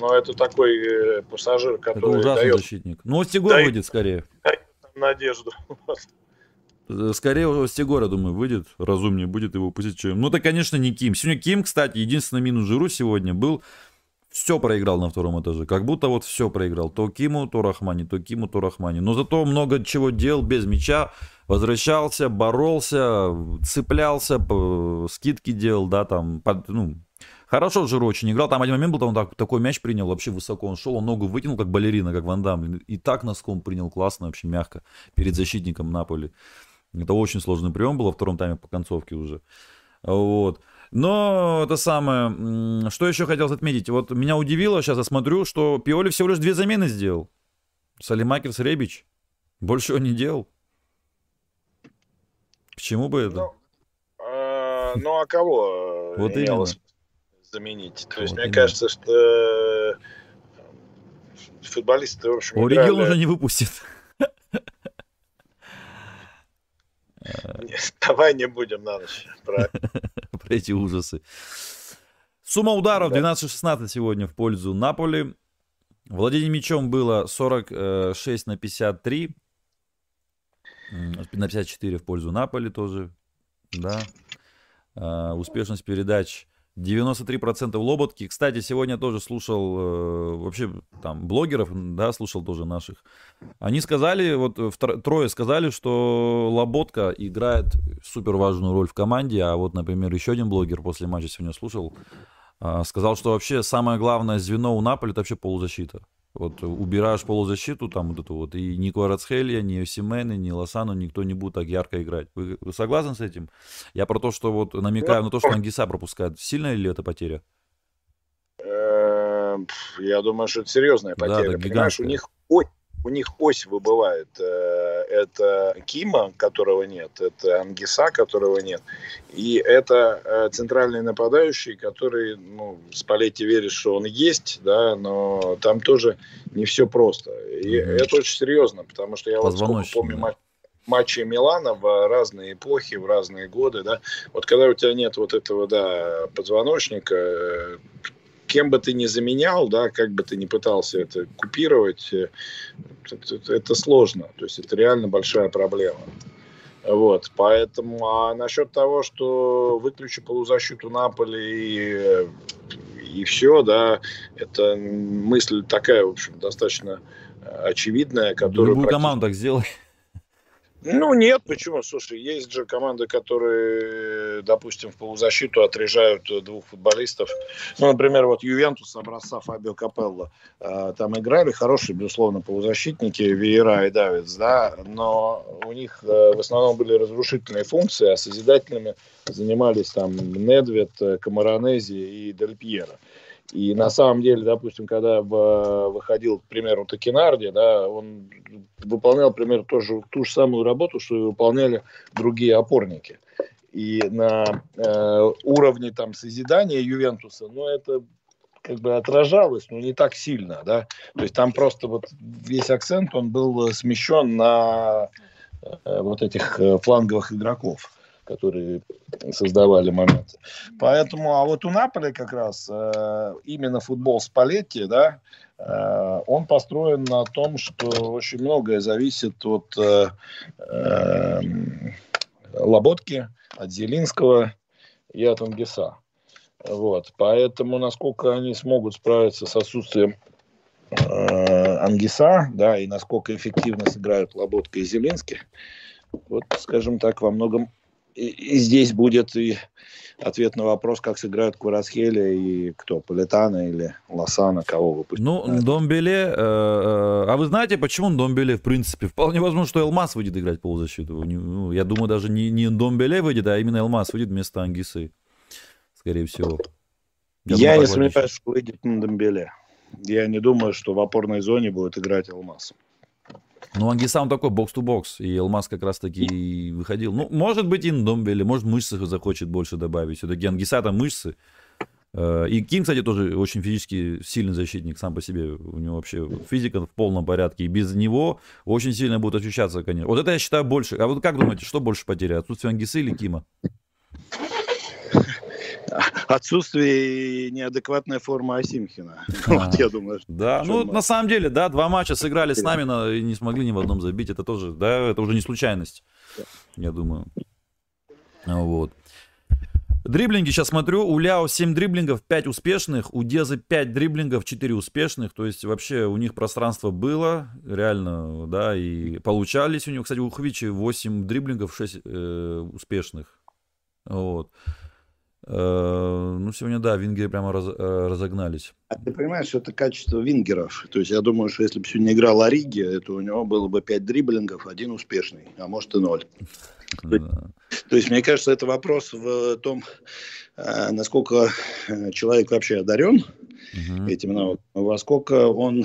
Но это такой э, пассажир, который Это ужасный дает, защитник. Ну, Остигор дает, выйдет скорее. Дает надежду. Э, скорее Остигор, я думаю, выйдет, разумнее будет его пустить. Ну, это, конечно, не Ким. Сегодня Ким, кстати, единственный минус Жиру сегодня был все проиграл на втором этаже. Как будто вот все проиграл. То Киму, то Рахмани, то Киму, то Рахмани. Но зато много чего делал без мяча. Возвращался, боролся, цеплялся, скидки делал, да, там, под, ну, Хорошо Жиру очень играл. Там один момент был, там он так, такой мяч принял вообще высоко. Он шел, он ногу вытянул, как балерина, как Ван Дам. И так носком принял классно, вообще мягко, перед защитником Наполи. Это очень сложный прием был во втором тайме по концовке уже. Вот. Но это самое, что еще хотел отметить, вот меня удивило, сейчас я смотрю, что Пиоли всего лишь две замены сделал. Салимакерс, Ребич. Больше он не делал. К чему бы это? Ну, а, ну а кого вот именно. заменить? То есть, мне кажется, что э, футболисты, в общем, играли... уже не выпустит. Давай не будем на ночь про... про эти ужасы. Сумма ударов 12-16 сегодня в пользу Наполи. Владение мячом было 46 на 53. На 54 в пользу Наполи тоже. Да. А, успешность передач 93% лоботки. Кстати, сегодня тоже слушал э, вообще там блогеров, да, слушал тоже наших. Они сказали, вот трое сказали, что лоботка играет супер важную роль в команде, а вот, например, еще один блогер после матча сегодня слушал, э, сказал, что вообще самое главное звено у Наполи это вообще полузащита. Вот убираешь полузащиту, там вот эту вот, и ни Кварацхелья, ни Осимены, ни Лосану никто не будет так ярко играть. Вы, вы согласны с этим? Я про то, что вот намекаю на то, что Ангиса пропускает. Сильная ли это потеря? Эм, я думаю, что это серьезная потеря. Да, Понимаешь, у них у них ось выбывает. Э, это Кима, которого нет, это Ангиса, которого нет. И это э, центральный нападающий, который, ну, Спалетти верит, что он есть, да, но там тоже не все просто. И mm-hmm. это очень серьезно, потому что я вот сколько помню матч матчи Милана в разные эпохи, в разные годы, да, вот когда у тебя нет вот этого, да, позвоночника, э, кем бы ты ни заменял, да, как бы ты ни пытался это купировать, э, это, это сложно. То есть это реально большая проблема. Вот, поэтому, а насчет того, что выключи полузащиту Наполи и, и все, да, это мысль такая, в общем, достаточно очевидная, которую... Любую команду так сделай. Ну, нет, почему? Слушай, есть же команды, которые, допустим, в полузащиту отрежают двух футболистов. Ну, например, вот Ювентус образца Фабио Капелло. А, там играли хорошие, безусловно, полузащитники Виера и Давидс, да, но у них э, в основном были разрушительные функции, а созидательными занимались там Недвед, Камаронези и Дель Пьеро. И на самом деле, допустим, когда выходил, к примеру, Токинарди, да, он выполнял, примерно, тоже, ту же самую работу, что и выполняли другие опорники. И на э, уровне там созидания Ювентуса, ну, это как бы отражалось, но не так сильно, да. То есть там просто вот весь акцент, он был смещен на э, вот этих э, фланговых игроков которые создавали моменты. Поэтому, а вот у Наполи как раз э, именно футбол Спалетти, да, э, он построен на том, что очень многое зависит от э, э, Лоботки, от Зелинского и от Ангиса. Вот. Поэтому, насколько они смогут справиться с отсутствием э, Ангиса, да, и насколько эффективно сыграют Лоботка и Зелинский, вот, скажем так, во многом и, здесь будет и ответ на вопрос, как сыграют Кварасхеля и кто, Политана или Лосана, кого выпустят. Ну, Домбеле, э, э, а вы знаете, почему Домбеле, в принципе, вполне возможно, что Элмас выйдет играть полузащиту. Ну, я думаю, даже не, не Домбеле выйдет, а именно Элмас выйдет вместо Ангисы, скорее всего. Я, я думаю, не сомневаюсь, что выйдет на Домбеле. Я не думаю, что в опорной зоне будет играть Элмас. Ну, Ангиса, он такой бокс-то-бокс, и Алмаз как раз-таки выходил. Ну, может быть, и Индомбеле, может, мышцы захочет больше добавить. Все-таки Ангиса там мышцы. Э, и Ким, кстати, тоже очень физически сильный защитник сам по себе. У него вообще физика в полном порядке. И без него очень сильно будет ощущаться, конечно. Вот это я считаю больше. А вот как думаете, что больше потери? Отсутствие Ангисы или Кима? отсутствие и неадекватная форма Асимхина. А, вот я думаю. Да, ну на самом деле, да, два матча сыграли с нами но и не смогли ни в одном забить. Это тоже, да, это уже не случайность, я думаю. Вот. Дриблинги сейчас смотрю. У Ляо 7 дриблингов, 5 успешных. У Дезы 5 дриблингов, 4 успешных. То есть вообще у них пространство было, реально, да, и получались у него. Кстати, у Хвичи 8 дриблингов, 6 э, успешных. Вот. Э, ну, сегодня, да, вингеры прямо раз, э, разогнались. А ты понимаешь, что это качество вингеров. То есть я думаю, что если бы сегодня играл Ориги, это у него было бы 5 дриблингов, один успешный, а может и ноль. То есть, мне кажется, это вопрос в том, э, насколько человек вообще одарен этим навыком, во сколько он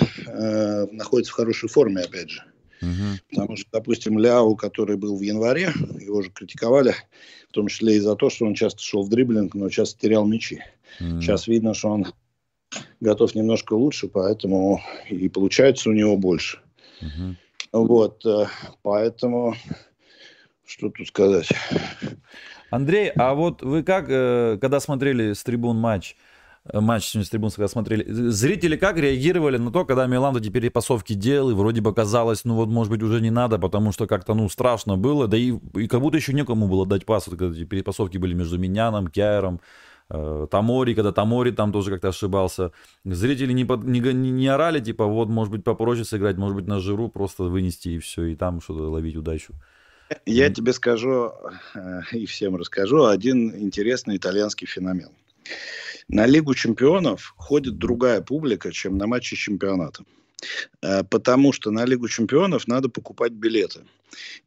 находится в хорошей форме, опять же. Угу. Потому что, допустим, Ляу, который был в январе, его же критиковали, в том числе и за то, что он часто шел в дриблинг, но часто терял мячи. Угу. Сейчас видно, что он готов немножко лучше, поэтому и получается у него больше. Угу. Вот, э, поэтому что тут сказать? Андрей, а вот вы как, э, когда смотрели с трибун матч, матч сегодня с трибунского смотрели. Зрители как реагировали на то, когда Милан эти перепасовки делал, и вроде бы казалось, ну вот, может быть, уже не надо, потому что как-то, ну, страшно было, да и, и как будто еще некому было дать пас, вот, когда эти перепасовки были между Миняном, Кяером, э, Тамори, когда Тамори там тоже как-то ошибался. Зрители не, под, не, не, не орали, типа, вот, может быть, попроще сыграть, может быть, на жиру просто вынести и все, и там что-то ловить удачу. Я тебе скажу э, и всем расскажу один интересный итальянский феномен. На Лигу чемпионов ходит другая публика, чем на матчи чемпионата. Э, потому что на Лигу чемпионов надо покупать билеты.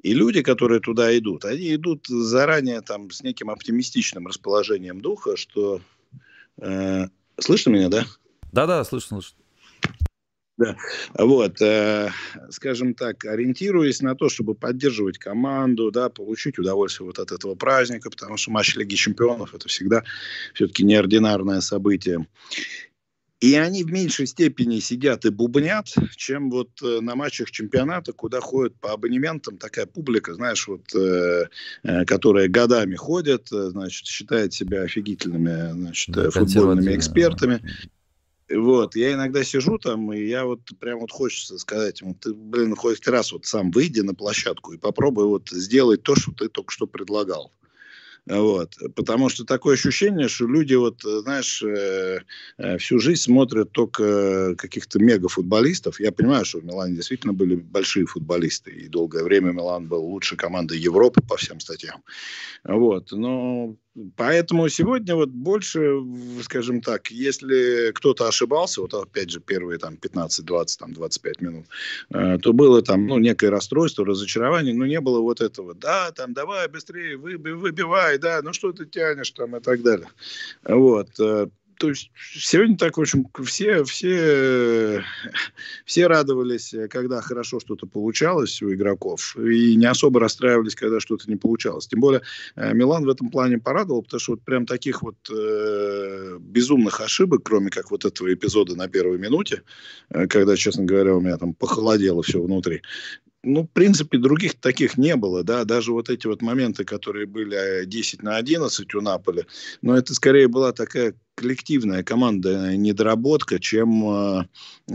И люди, которые туда идут, они идут заранее там с неким оптимистичным расположением духа, что... Э, слышно меня, да? Да-да, слышно, слышно. Да. Вот, э, скажем так, ориентируясь на то, чтобы поддерживать команду, да, получить удовольствие вот от этого праздника, потому что матч Лиги Чемпионов это всегда все-таки неординарное событие. И они в меньшей степени сидят и бубнят, чем вот э, на матчах чемпионата, куда ходят по абонементам такая публика, знаешь, вот, э, э, которая годами ходит, э, значит, считает себя офигительными значит, футбольными экспертами. Вот, я иногда сижу там, и я вот прям вот хочется сказать ему, ты, блин, хоть раз вот сам выйди на площадку и попробуй вот сделать то, что ты только что предлагал. Вот. Потому что такое ощущение, что люди, вот, знаешь, э, э, всю жизнь смотрят только каких-то мегафутболистов. Я понимаю, что в Милане действительно были большие футболисты, и долгое время Милан был лучшей командой Европы по всем статьям. Вот. Но Поэтому сегодня вот больше, скажем так, если кто-то ошибался, вот опять же первые там 15, 20, там 25 минут, э, то было там, ну, некое расстройство, разочарование, но не было вот этого, да, там, давай быстрее, выби, выбивай, да, ну что ты тянешь там и так далее. Вот. То есть сегодня так, в общем, все, все, все радовались, когда хорошо что-то получалось у игроков, и не особо расстраивались, когда что-то не получалось. Тем более э, Милан в этом плане порадовал, потому что вот прям таких вот э, безумных ошибок, кроме как вот этого эпизода на первой минуте, э, когда, честно говоря, у меня там похолодело все внутри, ну, в принципе, других таких не было, да, даже вот эти вот моменты, которые были 10 на 11 у Наполи, но это скорее была такая коллективная команда недоработка, чем э,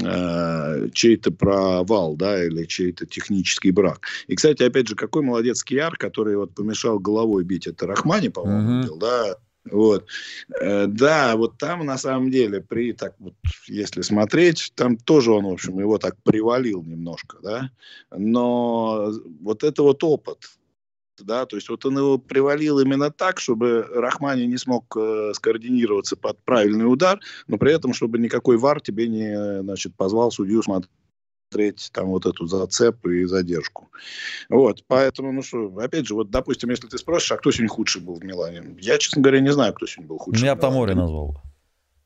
э, чей-то провал, да, или чей-то технический брак. И, кстати, опять же, какой молодец Киар, который вот помешал головой бить это Рахмани, по-моему, uh-huh. да, вот. Э, да, вот там на самом деле, при так вот, если смотреть, там тоже он, в общем, его так привалил немножко, да. Но вот это вот опыт, да, то есть вот он его привалил именно так, чтобы Рахмани не смог э, скоординироваться под правильный удар, но при этом, чтобы никакой вар тебе не, значит, позвал судью смотреть смотреть там вот эту зацеп и задержку. Вот, поэтому, ну что, опять же, вот, допустим, если ты спросишь, а кто сегодня худший был в Милане? Я, честно говоря, не знаю, кто сегодня был худший. Я Тамори назвал.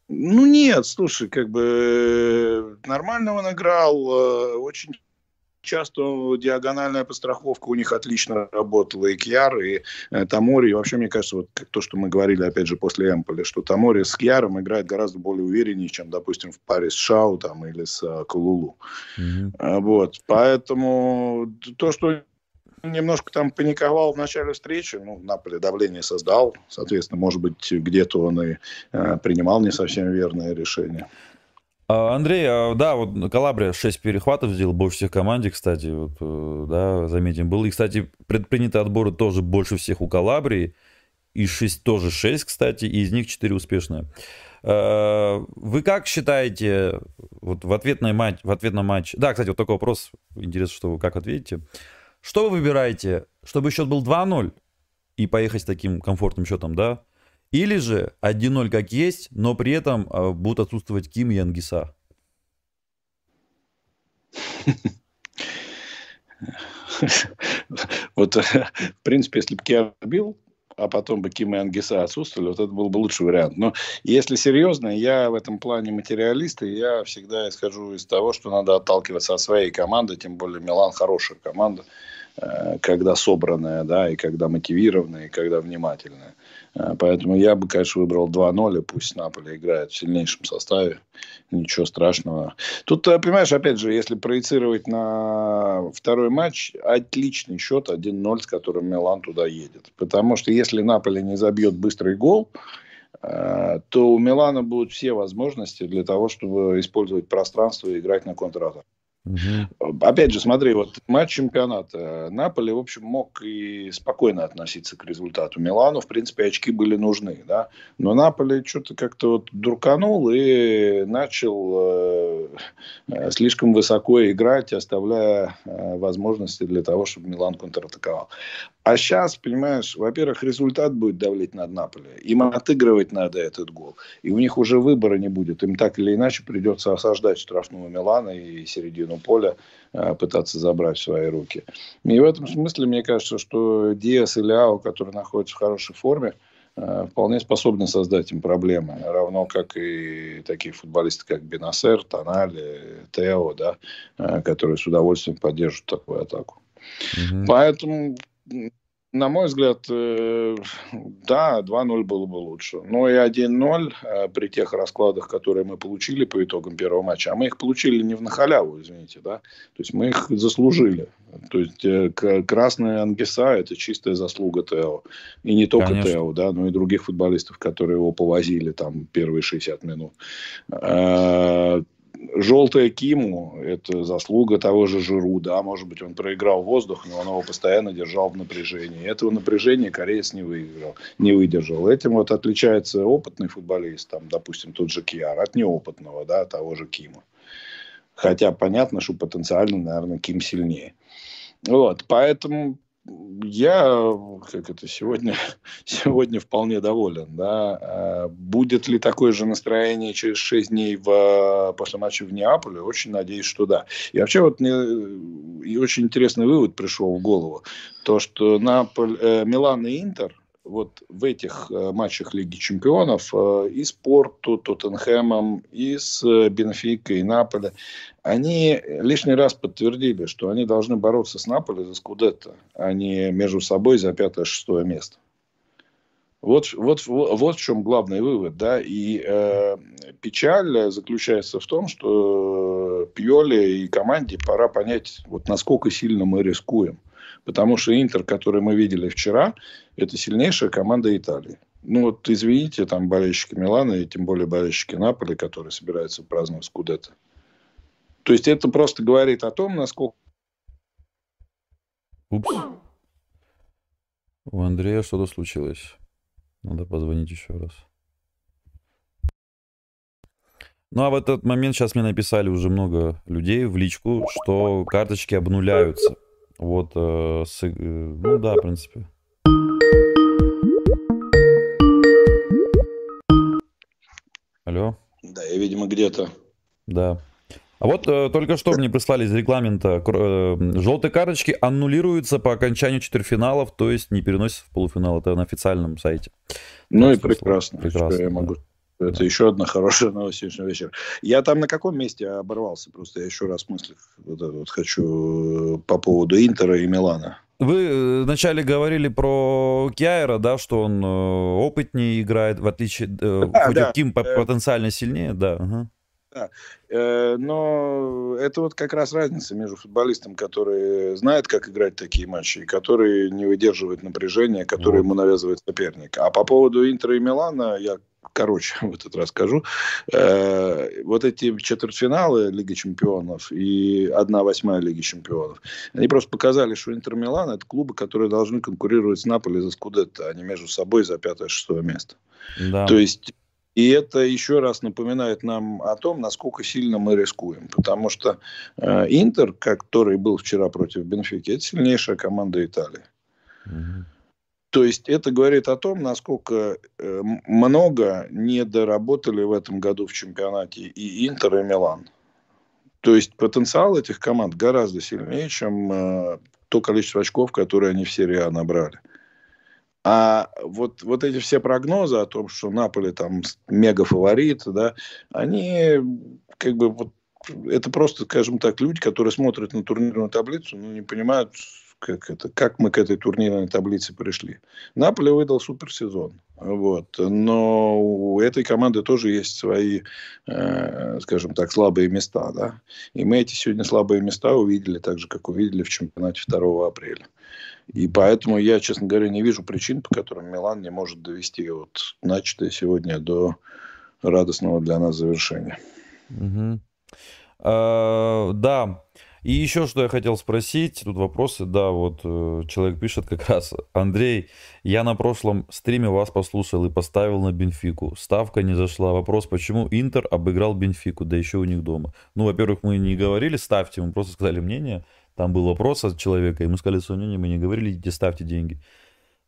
Ну нет, слушай, как бы нормально он играл, э, очень часто диагональная подстраховка у них отлично работала. И Кьяр, и э, Тамори. И вообще, мне кажется, вот то, что мы говорили, опять же, после Эмполи, что Тамори с Кьяром играет гораздо более увереннее, чем, допустим, в паре с Шау там, или с э, Калулу. Mm-hmm. Вот. Поэтому то, что немножко там паниковал в начале встречи, ну, Наполе давление создал, соответственно, может быть, где-то он и э, принимал не совсем верное решение. А, Андрей, а, да, вот Калабрия 6 перехватов сделал, больше всех команде, кстати, вот, э, да, заметим, был. И, кстати, предприняты отборы тоже больше всех у Калабрии, и 6 тоже 6, кстати, и из них 4 успешные. А, вы как считаете, вот в ответ на матч, в ответ на матч, да, кстати, вот такой вопрос, интересно, что вы как ответите. Что вы выбираете, чтобы счет был 2-0 и поехать с таким комфортным счетом, да? Или же 1-0 как есть, но при этом а, будут отсутствовать Ким и Ангиса. Вот, в принципе, если бы Киар бил, а потом бы Ким и Ангиса отсутствовали, вот это был бы лучший вариант. Но если серьезно, я в этом плане материалист, и я всегда исхожу из того, что надо отталкиваться от своей команды, тем более Милан хорошая команда, э, когда собранная, да, и когда мотивированная, и когда внимательная. Э, поэтому я бы, конечно, выбрал 2-0, и пусть Наполе играет в сильнейшем составе. Ничего страшного. Тут, э, понимаешь, опять же, если проецировать на второй матч, отличный счет 1-0, с которым Милан туда едет. Потому что если Наполе не забьет быстрый гол, э, то у Милана будут все возможности для того, чтобы использовать пространство и играть на контратаку. Угу. Опять же, смотри, вот матч чемпионата. Наполе, в общем, мог и спокойно относиться к результату. Милану, в принципе, очки были нужны, да. Но Наполе что-то как-то вот дурканул и начал э, э, слишком высоко играть, оставляя э, возможности для того, чтобы Милан контратаковал. А сейчас, понимаешь, во-первых, результат будет давлеть над Наполе. Им отыгрывать надо этот гол. И у них уже выбора не будет. Им так или иначе придется осаждать штрафного Милана и середину поля э, пытаться забрать в свои руки. И в этом смысле, мне кажется, что Диас и Ляо, которые находятся в хорошей форме, э, вполне способны создать им проблемы. Равно как и такие футболисты, как Бенасер, Тонали, Тео, да, э, которые с удовольствием поддержат такую атаку. Угу. Поэтому на мой взгляд, э, да, 2-0 было бы лучше. Но и 1-0 э, при тех раскладах, которые мы получили по итогам первого матча, а мы их получили не в нахаляву, извините, да, то есть мы их заслужили. То есть э, красная Ангеса – это чистая заслуга Тео. И не только Конечно. Тео, да, но и других футболистов, которые его повозили там первые 60 минут желтая Киму – это заслуга того же Жиру, да, может быть, он проиграл воздух, но он его постоянно держал в напряжении. Этого напряжения кореец не выиграл, не выдержал. Этим вот отличается опытный футболист, там, допустим, тот же Киар, от неопытного, да, того же Кима. Хотя понятно, что потенциально, наверное, Ким сильнее. Вот, поэтому я, как это сегодня, сегодня вполне доволен. Да. А будет ли такое же настроение через 6 дней в, после матча в Неаполе? Очень надеюсь, что да. И вообще вот мне и очень интересный вывод пришел в голову. То, что Наполь, э, Милан и Интер – вот в этих э, матчах Лиги Чемпионов э, и с Порту, Тоттенхэмом, и с э, Бенфикой, и Наполе, они лишний раз подтвердили, что они должны бороться с Наполе за Скудетто, а не между собой за пятое-шестое место. Вот, вот, вот в чем главный вывод. Да? И э, печаль заключается в том, что Пьоле и команде пора понять, вот насколько сильно мы рискуем. Потому что Интер, который мы видели вчера, это сильнейшая команда Италии. Ну вот извините, там болельщики Милана и тем более болельщики Наполи, которые собираются праздновать Скудетто. То есть это просто говорит о том, насколько... Упс. У Андрея что-то случилось. Надо позвонить еще раз. Ну а в этот момент сейчас мне написали уже много людей в личку, что карточки обнуляются. Вот, э, с, э, ну да, в принципе. Алло. Да, я, видимо, где-то. Да. А вот э, только что мне прислали из регламента э, желтые карточки аннулируются по окончанию четвертьфиналов, то есть не переносятся в полуфинал. Это на официальном сайте. Ну и прекрасно. прекрасно я могу это еще одна хорошая новость сегодняшнего вечера. Я там на каком месте оборвался? Просто я еще раз мысли вот это вот хочу э, по поводу Интера и Милана. Вы э, вначале говорили про Кьяера, да, что он э, опытнее играет, в отличие... Да, хоть да. Ким потенциально сильнее, да. Ага. Да. Но это вот как раз разница между футболистом, который знает, как играть такие матчи, и который не выдерживает напряжения, которое вот. ему навязывает соперник. А по поводу Интера и Милана, я короче в этот раз скажу. Э, вот эти четвертьфиналы Лиги Чемпионов и одна восьмая Лиги Чемпионов, они просто показали, что Интер Милан это клубы, которые должны конкурировать с Наполи за Скудетто, а не между собой за пятое-шестое место. Да. То есть и это еще раз напоминает нам о том, насколько сильно мы рискуем. Потому что э, Интер, который был вчера против Бенфики, это сильнейшая команда Италии. Угу. То есть это говорит о том, насколько э, много не доработали в этом году в чемпионате и Интер, и Милан. То есть потенциал этих команд гораздо сильнее, чем э, то количество очков, которые они в серии А набрали. А вот, вот эти все прогнозы о том, что Наполе там мега фаворит, да, они как бы вот, это просто, скажем так, люди, которые смотрят на турнирную таблицу, но не понимают, как, это, как мы к этой турнирной таблице пришли. Наполе выдал суперсезон. Вот. Но у этой команды тоже есть свои, э, скажем так, слабые места. Да? И мы эти сегодня слабые места увидели так же, как увидели в чемпионате 2 апреля. И поэтому я, честно говоря, не вижу причин, по которым Милан не может довести вот начатое сегодня до радостного для нас завершения. Угу. Да, и еще что я хотел спросить, тут вопросы, да, вот э, человек пишет как раз, Андрей, я на прошлом стриме вас послушал и поставил на Бенфику, ставка не зашла, вопрос, почему Интер обыграл Бенфику, да еще у них дома. Ну, во-первых, мы не говорили ставьте, мы просто сказали мнение, там был вопрос от человека, и мы сказали свое мнение, мы не говорили, идите ставьте деньги.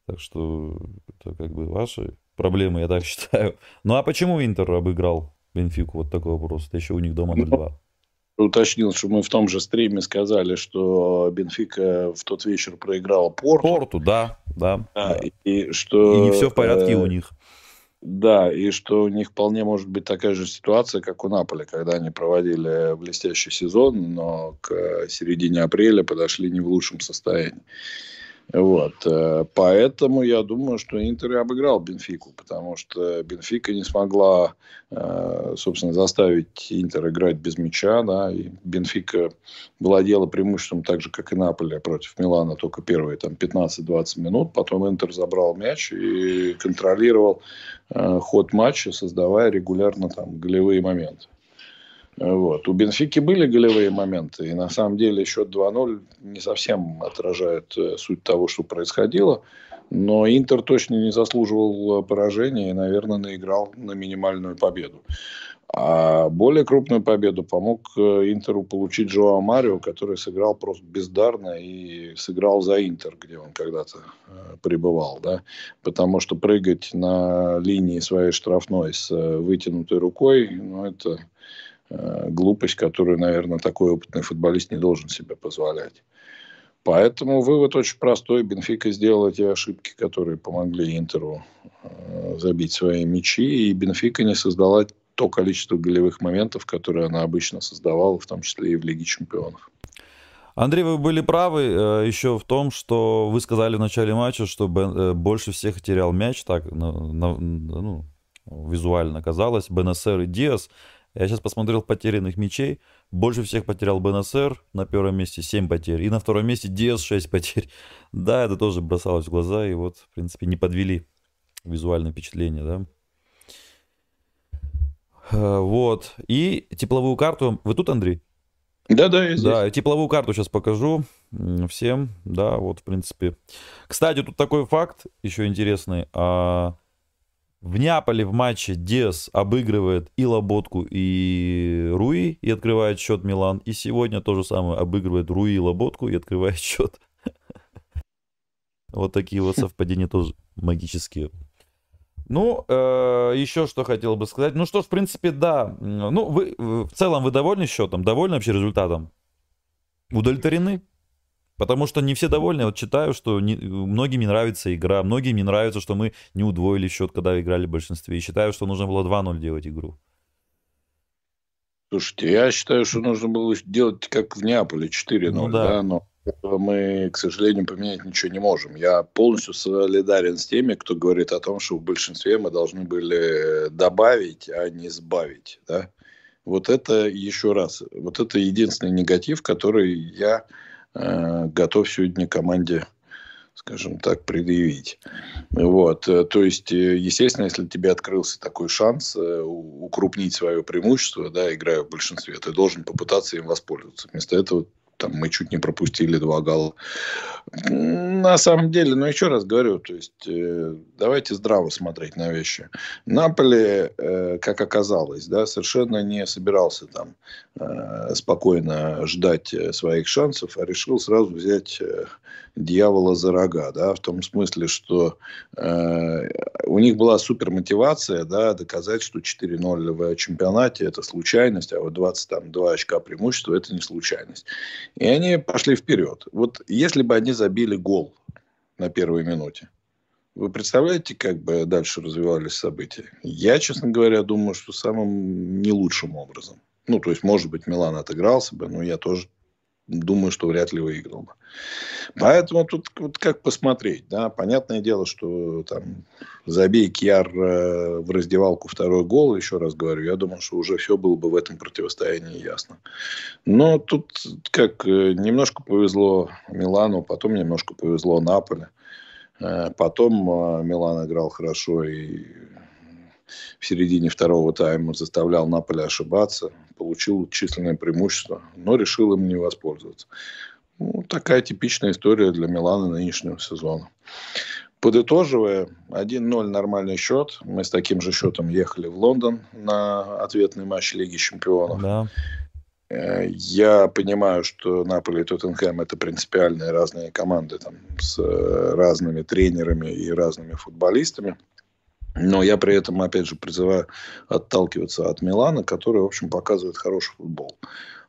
Так что это как бы ваши проблемы, я так считаю. Ну а почему Интер обыграл Бенфику? Вот такой вопрос. Это еще у них дома 0-2 уточнил, что мы в том же стриме сказали, что Бенфика в тот вечер проиграл Порту. Порту, да, да. да и, что... И не все в порядке э, у них. Да, и что у них вполне может быть такая же ситуация, как у Наполи, когда они проводили блестящий сезон, но к середине апреля подошли не в лучшем состоянии. Вот. Э, поэтому я думаю, что Интер обыграл Бенфику, потому что Бенфика не смогла, э, собственно, заставить Интер играть без мяча. Да, и Бенфика владела преимуществом так же, как и Наполе против Милана, только первые там, 15-20 минут. Потом Интер забрал мяч и контролировал э, ход матча, создавая регулярно там голевые моменты. Вот. У Бенфики были голевые моменты, и на самом деле счет 2-0 не совсем отражает э, суть того, что происходило. Но Интер точно не заслуживал э, поражения и, наверное, наиграл на минимальную победу. А более крупную победу помог э, Интеру получить Жоа Марио, который сыграл просто бездарно и сыграл за Интер, где он когда-то пребывал. Да? Потому что прыгать на линии своей штрафной с вытянутой рукой, ну, это Э, глупость, которую, наверное, такой опытный футболист не должен себе позволять. Поэтому вывод очень простой. Бенфика сделала те ошибки, которые помогли Интеру э, забить свои мячи. И Бенфика не создала то количество голевых моментов, которые она обычно создавала, в том числе и в Лиге чемпионов. Андрей, вы были правы э, еще в том, что вы сказали в начале матча, что больше всех терял мяч, так ну, визуально казалось, БНСР и Диас. Я сейчас посмотрел потерянных мячей. Больше всех потерял БНСР на первом месте 7 потерь. И на втором месте Диас 6 потерь. Да, это тоже бросалось в глаза. И вот, в принципе, не подвели визуальное впечатление, да. Э, вот. И тепловую карту. Вы тут, Андрей? Да, да, я здесь. Да, тепловую карту сейчас покажу всем. Да, вот, в принципе. Кстати, тут такой факт еще интересный. А, в Неаполе в матче Диас обыгрывает и Лоботку, и Руи, и открывает счет Милан. И сегодня то же самое обыгрывает Руи и Лоботку, и открывает счет. Вот такие вот совпадения тоже магические. Ну, э, еще что хотел бы сказать. Ну что ж, в принципе, да. Ну, вы в целом вы довольны счетом? Довольны вообще результатом? Удовлетворены? Потому что не все довольны. Вот читаю, что не, многим не нравится игра, многим не нравится, что мы не удвоили счет, когда играли в большинстве. И считаю, что нужно было 2-0 делать игру. Слушайте, я считаю, что нужно было делать как в Неаполе 4-0, ну, да. да, но мы, к сожалению, поменять ничего не можем. Я полностью солидарен с теми, кто говорит о том, что в большинстве мы должны были добавить, а не сбавить. Да? Вот это еще раз, вот это единственный негатив, который я готов сегодня команде скажем так, предъявить. Вот. Э, то есть, э, естественно, если тебе открылся такой шанс укрупнить свое преимущество, да, играя в большинстве, ты должен попытаться им воспользоваться. Вместо этого там мы чуть не пропустили два гола. На самом деле, ну еще раз говорю, то есть э, давайте здраво смотреть на вещи. Наполе, э, как оказалось, да, совершенно не собирался там э, спокойно ждать э, своих шансов, а решил сразу взять э, дьявола за рога, да, в том смысле, что э, у них была супер мотивация, да, доказать, что 4-0 в чемпионате это случайность, а вот 22 очка преимущества это не случайность. И они пошли вперед. Вот если бы они забили гол на первой минуте, вы представляете, как бы дальше развивались события? Я, честно говоря, думаю, что самым не лучшим образом. Ну, то есть, может быть, Милан отыгрался бы, но я тоже думаю, что вряд ли выиграл бы. Поэтому тут вот как посмотреть, да, понятное дело, что там забей Кьяр э, в раздевалку второй гол, еще раз говорю, я думаю, что уже все было бы в этом противостоянии ясно. Но тут как э, немножко повезло Милану, потом немножко повезло Наполе. Э, потом Милан играл хорошо и в середине второго тайма заставлял Наполе ошибаться, получил численное преимущество, но решил им не воспользоваться. Ну, такая типичная история для Милана нынешнего сезона. Подытоживая, 1-0 нормальный счет. Мы с таким же счетом ехали в Лондон на ответный матч Лиги Чемпионов. Да. Э, я понимаю, что Наполе и Тоттенхэм это принципиальные разные команды там, с э, разными тренерами и разными футболистами. Но я при этом, опять же, призываю отталкиваться от Милана, который, в общем, показывает хороший футбол.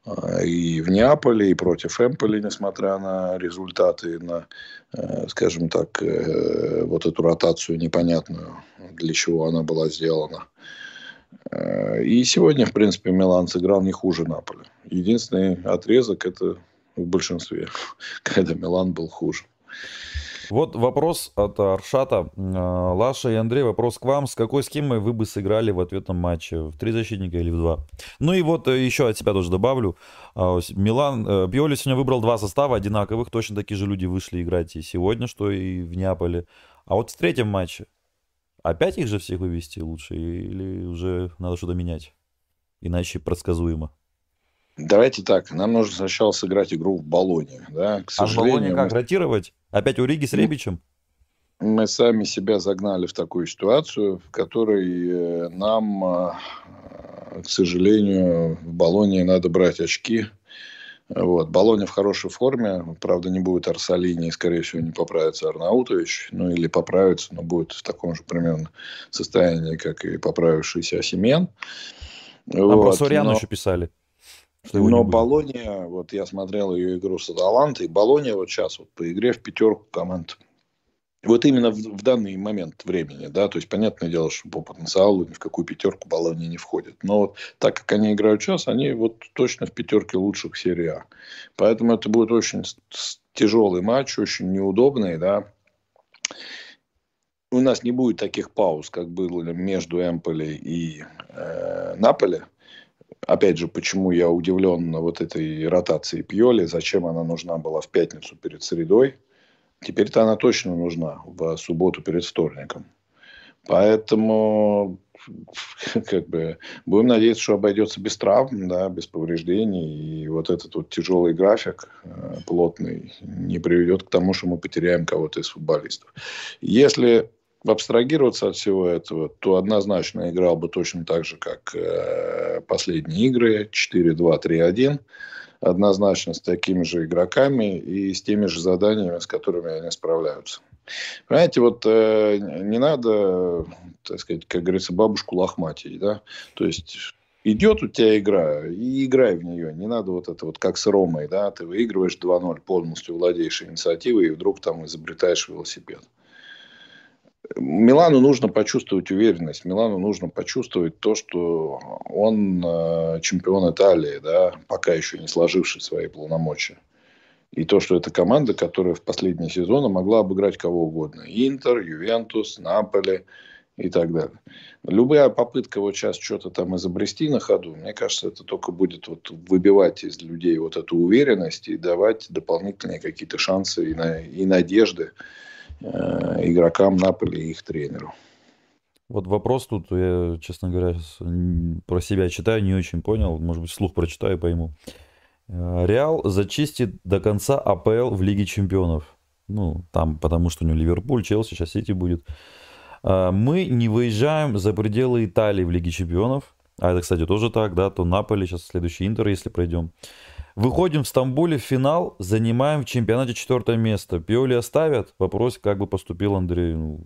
А, и в Неаполе, и против Эмполи, несмотря на результаты, на, э, скажем так, э, вот эту ротацию непонятную, для чего она была сделана. Э, и сегодня, в принципе, Милан сыграл не хуже Наполя. Единственный отрезок – это в большинстве, когда Милан был хуже. Вот вопрос от Аршата. А, Лаша и Андрей, вопрос к вам. С какой схемой вы бы сыграли в ответном матче? В три защитника или в два? Ну и вот э, еще от себя тоже добавлю. А, Милан, э, Пиоли сегодня выбрал два состава одинаковых. Точно такие же люди вышли играть и сегодня, что и в Неаполе. А вот в третьем матче опять их же всех вывести лучше или уже надо что-то менять? Иначе предсказуемо. Давайте так, нам нужно сначала сыграть игру в Болоне. Да? К а в Болоне как, мы... ротировать? Опять у Риги с Ребичем? Мы сами себя загнали в такую ситуацию, в которой э, нам, э, к сожалению, в Болоне надо брать очки. Вот. Болоне в хорошей форме. Правда, не будет Арсалини, и, скорее всего, не поправится Арнаутович. Ну, или поправится, но будет в таком же примерно состоянии, как и поправившийся Осимен. А вот. про Сурьяну но... еще писали. Но Болония, вот я смотрел ее игру с Аталантой, Болония вот сейчас вот по игре в пятерку команд. Вот именно в, в данный момент времени, да, то есть понятное дело, что по потенциалу ни в какую пятерку Болония не входит. Но вот так как они играют сейчас, они вот точно в пятерке лучших серии А. Поэтому это будет очень тяжелый матч, очень неудобный, да. У нас не будет таких пауз, как было между Эмполи и э, Наполи опять же, почему я удивлен вот этой ротации Пьоли, зачем она нужна была в пятницу перед средой. Теперь-то она точно нужна в субботу перед вторником. Поэтому как бы будем надеяться, что обойдется без травм, да, без повреждений. И вот этот вот тяжелый график э, плотный не приведет к тому, что мы потеряем кого-то из футболистов. Если абстрагироваться от всего этого, то однозначно играл бы точно так же, как э, последние игры 4-2-3-1. Однозначно с такими же игроками и с теми же заданиями, с которыми они справляются. Понимаете, вот э, не надо, так сказать, как говорится, бабушку лохматить, да? То есть идет у тебя игра, и играй в нее. Не надо вот это вот как с Ромой, да, ты выигрываешь 2-0, полностью владеешь инициативой, и вдруг там изобретаешь велосипед. Милану нужно почувствовать уверенность, Милану нужно почувствовать то, что он э, чемпион Италии, да, пока еще не сложивший свои полномочия. И то, что это команда, которая в последние сезоны могла обыграть кого угодно. Интер, Ювентус, Наполе и так далее. Любая попытка вот сейчас что-то там изобрести на ходу, мне кажется, это только будет вот выбивать из людей вот эту уверенность и давать дополнительные какие-то шансы и, на, и надежды игрокам Наполи и их тренеру. Вот вопрос тут, я, честно говоря, про себя читаю, не очень понял. Может быть, слух прочитаю и пойму. Э, Реал зачистит до конца АПЛ в Лиге Чемпионов. Ну, там, потому что у него Ливерпуль, Челси, сейчас Сити будет. Э, мы не выезжаем за пределы Италии в Лиге Чемпионов. А это, кстати, тоже так, да, то Наполи, сейчас следующий Интер, если пройдем. Выходим в Стамбуле в финал, занимаем в чемпионате четвертое место. Пиоли оставят? Вопрос, как бы поступил Андрей. Ну,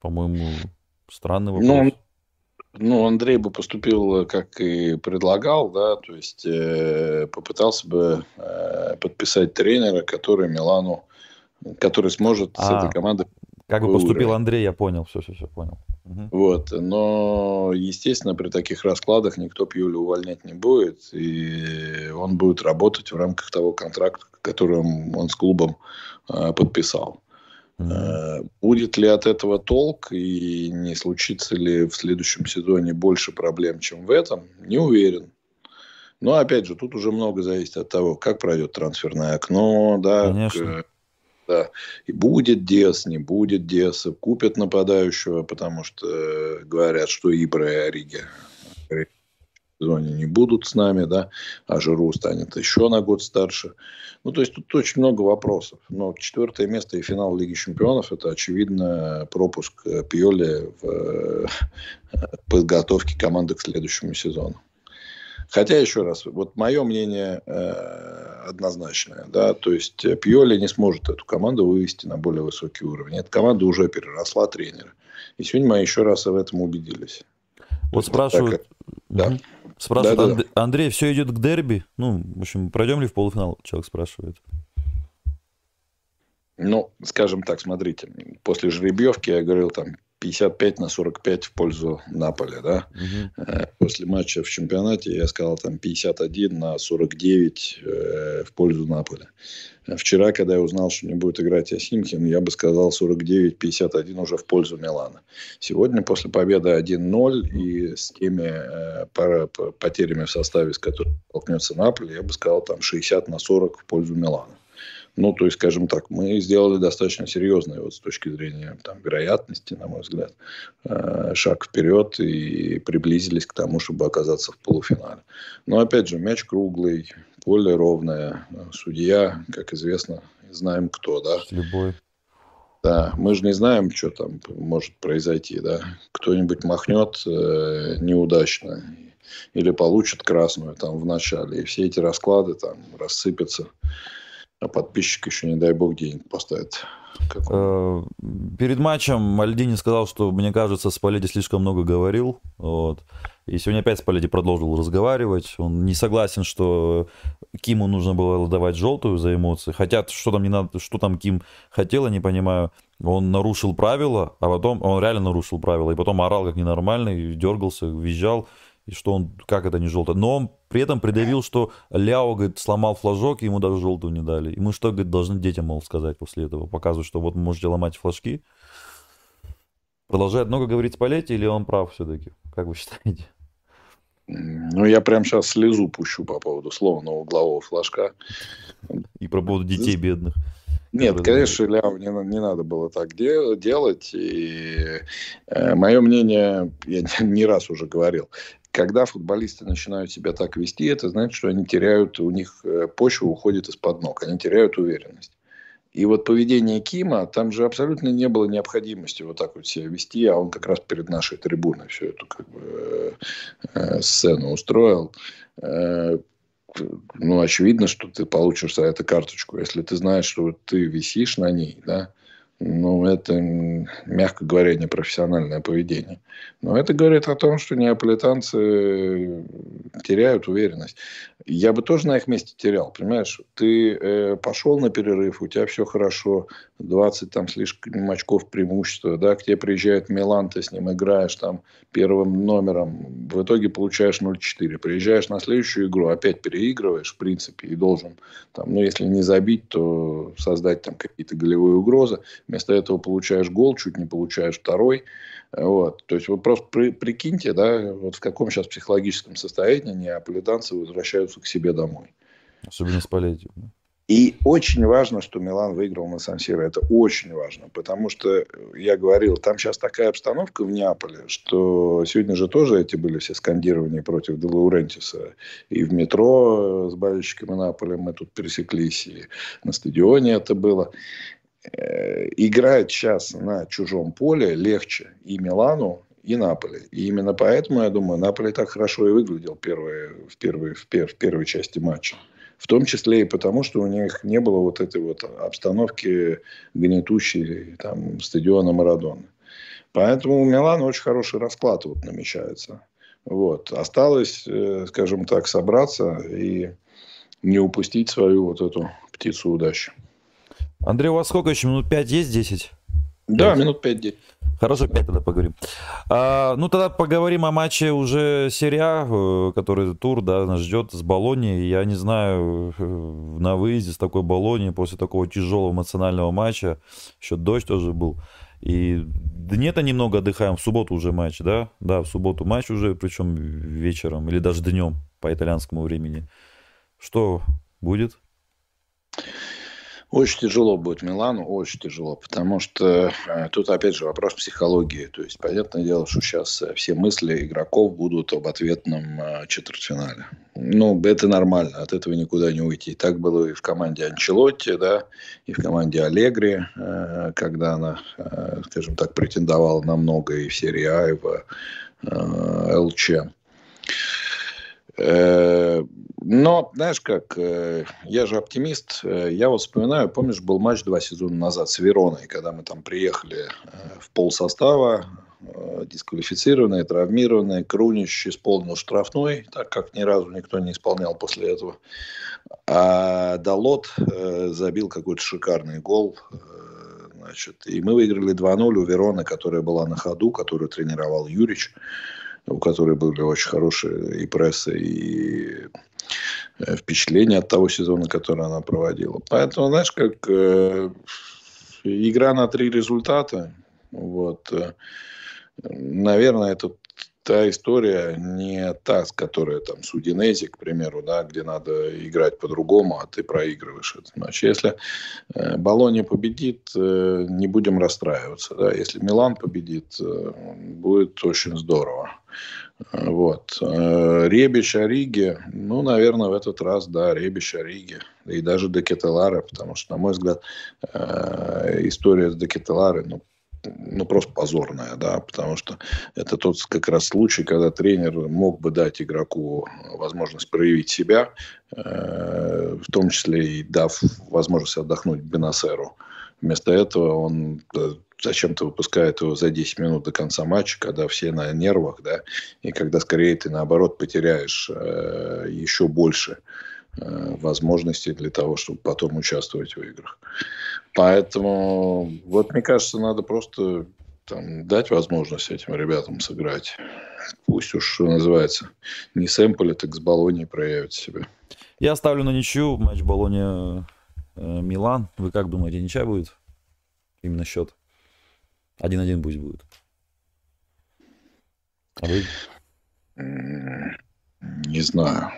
по-моему, странный вопрос. Ну, ну, Андрей бы поступил, как и предлагал, да, то есть э, попытался бы э, подписать тренера, который Милану, который сможет а, с этой командой как бы поступил Андрей, я понял, все, все, все понял. Угу. Вот, но, естественно, при таких раскладах никто Пьюля увольнять не будет, и он будет работать в рамках того контракта, который он с клубом э, подписал. Угу. Будет ли от этого толк и не случится ли в следующем сезоне больше проблем, чем в этом, не уверен. Но опять же, тут уже много зависит от того, как пройдет трансферное окно, да, Конечно. К, да. И будет Дес, не будет Деса, купят нападающего, потому что э, говорят, что Ибра и Ориги в зоне не будут с нами, да, а Жиру станет еще на год старше. Ну, то есть тут очень много вопросов. Но четвертое место и финал Лиги Чемпионов – это, очевидно, пропуск Пьоли в э, подготовке команды к следующему сезону. Хотя, еще раз, вот мое мнение э, однозначное. Да? То есть, Пьоли не сможет эту команду вывести на более высокий уровень. Эта команда уже переросла тренера. И сегодня мы еще раз в этом убедились. Вот есть, спрашивают... Так, да. Спрашивают, да, да, Анд... Андрей, все идет к дерби? Ну, в общем, пройдем ли в полуфинал? Человек спрашивает. Ну, скажем так, смотрите, после жеребьевки я говорил там 55 на 45 в пользу Наполя, да. Угу. После матча в чемпионате я сказал там 51 на 49 э, в пользу Наполя. Вчера, когда я узнал, что не будет играть Ясимкин, я бы сказал 49-51 уже в пользу Милана. Сегодня, после победы 1-0 и с теми э, потерями в составе, с которыми столкнется Наполе, я бы сказал там 60 на 40 в пользу Милана. Ну, то есть, скажем так, мы сделали достаточно серьезный вот с точки зрения там, вероятности, на мой взгляд, э, шаг вперед и приблизились к тому, чтобы оказаться в полуфинале. Но, опять же, мяч круглый, поле ровное, судья, как известно, знаем кто, да. Любой. Да, мы же не знаем, что там может произойти, да. Кто-нибудь махнет э, неудачно или получит красную там в начале, и все эти расклады там рассыпятся а подписчик еще, не дай бог, денег поставит. Э, перед матчем Мальдини сказал, что, мне кажется, Спалети слишком много говорил. Вот. И сегодня опять Спалети продолжил разговаривать. Он не согласен, что Киму нужно было давать желтую за эмоции. Хотя, что там, не надо, что там Ким хотел, я не понимаю. Он нарушил правила, а потом он реально нарушил правила. И потом орал как ненормальный, дергался, визжал и что он, как это не желтое. Но он при этом придавил, что Ляо, говорит, сломал флажок, ему даже желтую не дали. И мы что, говорит, должны детям, мол, сказать после этого? Показывать, что вот вы можете ломать флажки. Продолжает много говорить Спалетти, или он прав все-таки? Как вы считаете? Ну, я прям сейчас слезу пущу по поводу сломанного углового флажка. И про поводу детей бедных. Нет, конечно, Ляу не, не надо было так де- делать. И э, мое мнение, я не раз уже говорил, когда футболисты начинают себя так вести, это значит, что они теряют, у них э, почва уходит из-под ног, они теряют уверенность. И вот поведение Кима, там же абсолютно не было необходимости вот так вот себя вести, а он как раз перед нашей трибуной всю эту как бы, э, э сцену устроил. Э, ну, очевидно, что ты получишь за это карточку, если ты знаешь, что ты висишь на ней, да, ну, это, мягко говоря, непрофессиональное поведение. Но это говорит о том, что неаполитанцы теряют уверенность. Я бы тоже на их месте терял, понимаешь? Ты э, пошел на перерыв, у тебя все хорошо, 20 там слишком очков преимущества, да, к тебе приезжает Милан, ты с ним играешь там первым номером, в итоге получаешь 0-4. Приезжаешь на следующую игру, опять переигрываешь, в принципе, и должен, там, ну, если не забить, то создать там какие-то голевые угрозы. Вместо этого получаешь гол, чуть не получаешь второй. Вот. То есть, вы просто при, прикиньте, да, вот в каком сейчас психологическом состоянии неаполитанцы возвращаются к себе домой. Особенно с Палетти. И очень важно, что Милан выиграл на сан Это очень важно, потому что, я говорил, там сейчас такая обстановка в Неаполе, что сегодня же тоже эти были все скандирования против Де Лаурентиса. И в метро с болельщиками Неаполя мы тут пересеклись, и на стадионе это было. Э, играть сейчас на чужом поле легче и Милану, и Наполе. И именно поэтому, я думаю, Наполе так хорошо и выглядел первые, в, первой, в, пер, в первой части матча. В том числе и потому, что у них не было вот этой вот обстановки гнетущей там, стадиона Марадона. Поэтому у Милана очень хороший расклад вот намечается. Вот. Осталось, э, скажем так, собраться и не упустить свою вот эту птицу удачи. Андрей, у вас сколько еще? Минут 5 есть, 10? Да, 5. минут 5-10. Хорошо, 5 тогда поговорим. А, ну, тогда поговорим о матче уже серия, э, который тур, да, нас ждет с Болони. Я не знаю, э, на выезде с такой Болони, после такого тяжелого эмоционального матча, еще дождь тоже был. И дне-то немного отдыхаем, в субботу уже матч, да? Да, в субботу матч уже, причем вечером или даже днем по итальянскому времени. Что будет? Очень тяжело будет Милану, очень тяжело, потому что э, тут опять же вопрос психологии. То есть, понятное дело, что сейчас э, все мысли игроков будут об ответном э, четвертьфинале. Ну, это нормально, от этого никуда не уйти. Так было и в команде Анчелотти, да, и в команде Аллегри, когда она, скажем так, претендовала на много и в серии А, и в ЛЧ. Э, но, знаешь как, э, я же оптимист. Э, я вот вспоминаю, помнишь, был матч два сезона назад с Вероной, когда мы там приехали в пол состава, дисквалифицированные, травмированные. Крунич исполнил штрафной, так как ни разу никто не исполнял после этого. А Далот забил какой-то шикарный гол Значит, и мы выиграли 2-0 у Вероны, которая была на ходу, которую тренировал Юрич, у которой были очень хорошие и прессы, и э, впечатления от того сезона, который она проводила. Поэтому, знаешь, как э, игра на три результата, вот, э, наверное, это та история не та, с которой там с Удинези, к примеру, да, где надо играть по-другому, а ты проигрываешь этот матч. Если э, Болония победит, э, не будем расстраиваться. Да. Если Милан победит, э, будет очень здорово. Вот. Э, Ребич Риге, ну, наверное, в этот раз, да, Ребич Риге. И даже Декетеларе, потому что, на мой взгляд, э, история с Декетеларе, ну, ну, просто позорная, да, потому что это тот как раз случай, когда тренер мог бы дать игроку возможность проявить себя, э, в том числе и дав возможность отдохнуть Бенасеру. Вместо этого он э, зачем-то выпускает его за 10 минут до конца матча, когда все на нервах, да, и когда скорее ты наоборот потеряешь э, еще больше э, возможностей для того, чтобы потом участвовать в играх. Поэтому, вот мне кажется, надо просто там, дать возможность этим ребятам сыграть. Пусть уж, что называется, не сэмпли, так с Болонией проявят себя. Я ставлю на ничью матч Болония-Милан. Вы как думаете, ничья будет? Именно счет. 1-1 пусть будет. А вы? Не знаю.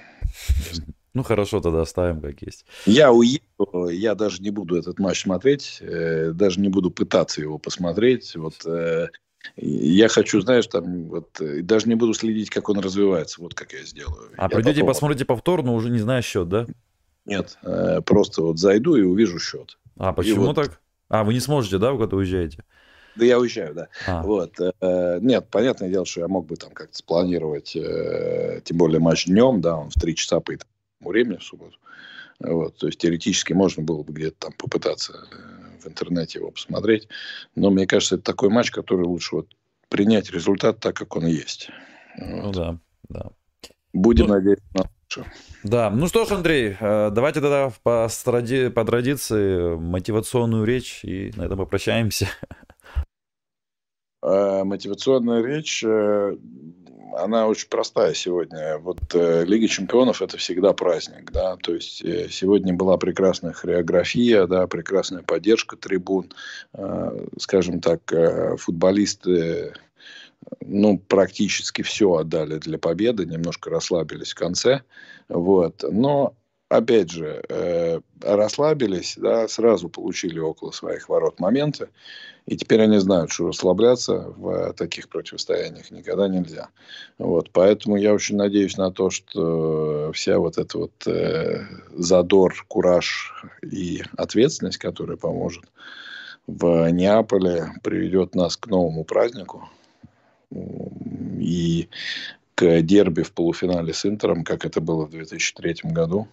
Ну хорошо, тогда оставим как есть. Я уеду, я даже не буду этот матч смотреть, э, даже не буду пытаться его посмотреть. Вот э, я хочу, знаешь, там вот э, даже не буду следить, как он развивается, вот как я сделаю. А я придете, потом... посмотрите повтор, но уже не зная счет, да? Нет, просто вот зайду и увижу счет. А почему вот... так? А вы не сможете, да, когда уезжаете? Да я уезжаю, да. А. Вот. Э, нет, понятное дело, что я мог бы там как-то спланировать, э, тем более матч днем, да, он в 3 часа по времени в субботу. Вот, то есть теоретически можно было бы где-то там попытаться э, в интернете его посмотреть. Но мне кажется, это такой матч, который лучше вот принять результат так, как он есть. Ну вот. Ну да, да. Будем ну, надеяться на лучшее. Да, ну что ж, Андрей, давайте тогда по, по традиции мотивационную речь и на этом попрощаемся. Э, мотивационная речь, э, она очень простая сегодня. Вот э, Лига чемпионов это всегда праздник, да, то есть сегодня была прекрасная хореография, да, прекрасная поддержка трибун, скажем так, футболисты ну, практически все отдали для победы, немножко расслабились в конце, вот, но опять же, э, расслабились, да, сразу получили около своих ворот моменты, и теперь они знают, что расслабляться в таких противостояниях никогда нельзя. Вот, поэтому я очень надеюсь на то, что вся вот эта вот э, задор, кураж и ответственность, которая поможет в Неаполе, приведет нас к новому празднику. И к дерби в полуфинале с Интером, как это было в 2003 году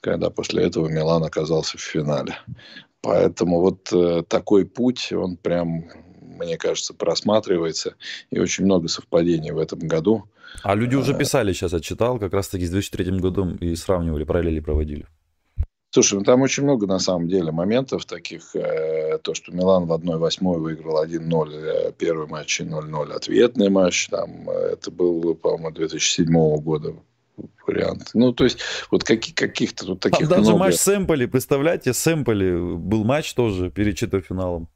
когда после этого Милан оказался в финале. Поэтому вот э, такой путь, он прям, мне кажется, просматривается. И очень много совпадений в этом году. А люди уже э, писали, сейчас отчитал, как раз-таки с 2003 годом и сравнивали, параллели проводили. Слушай, ну там очень много на самом деле моментов таких. Э, то, что Милан в 1-8 выиграл 1-0, э, первый матч 0-0, ответный матч. Там, э, это был, по-моему, 2007 года вариант. Ну, то есть, вот каких- каких-то тут таких Там даже много. матч Сэмполи, представляете, Сэмполи был матч тоже перед четвертьфиналом.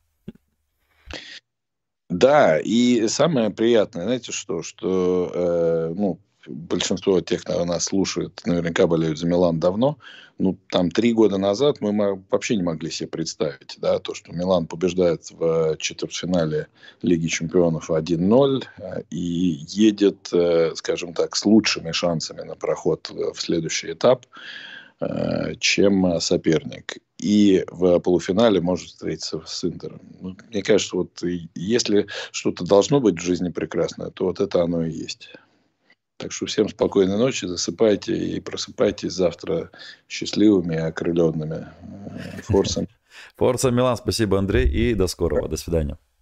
Да, и самое приятное, знаете что, что, э, ну, большинство тех, кто нас слушает, наверняка болеют за Милан давно. Ну, там три года назад мы вообще не могли себе представить, да, то, что Милан побеждает в четвертьфинале Лиги Чемпионов 1-0 э, и едет, э, скажем так, с лучшими шансами на проход в следующий этап, э, чем соперник. И в полуфинале может встретиться с Интером. Ну, мне кажется, вот если что-то должно быть в жизни прекрасное, то вот это оно и есть. Так что всем спокойной ночи, засыпайте и просыпайтесь завтра счастливыми и окрыленными. Форсом. Форса Милан, спасибо, Андрей, и до скорого. До свидания.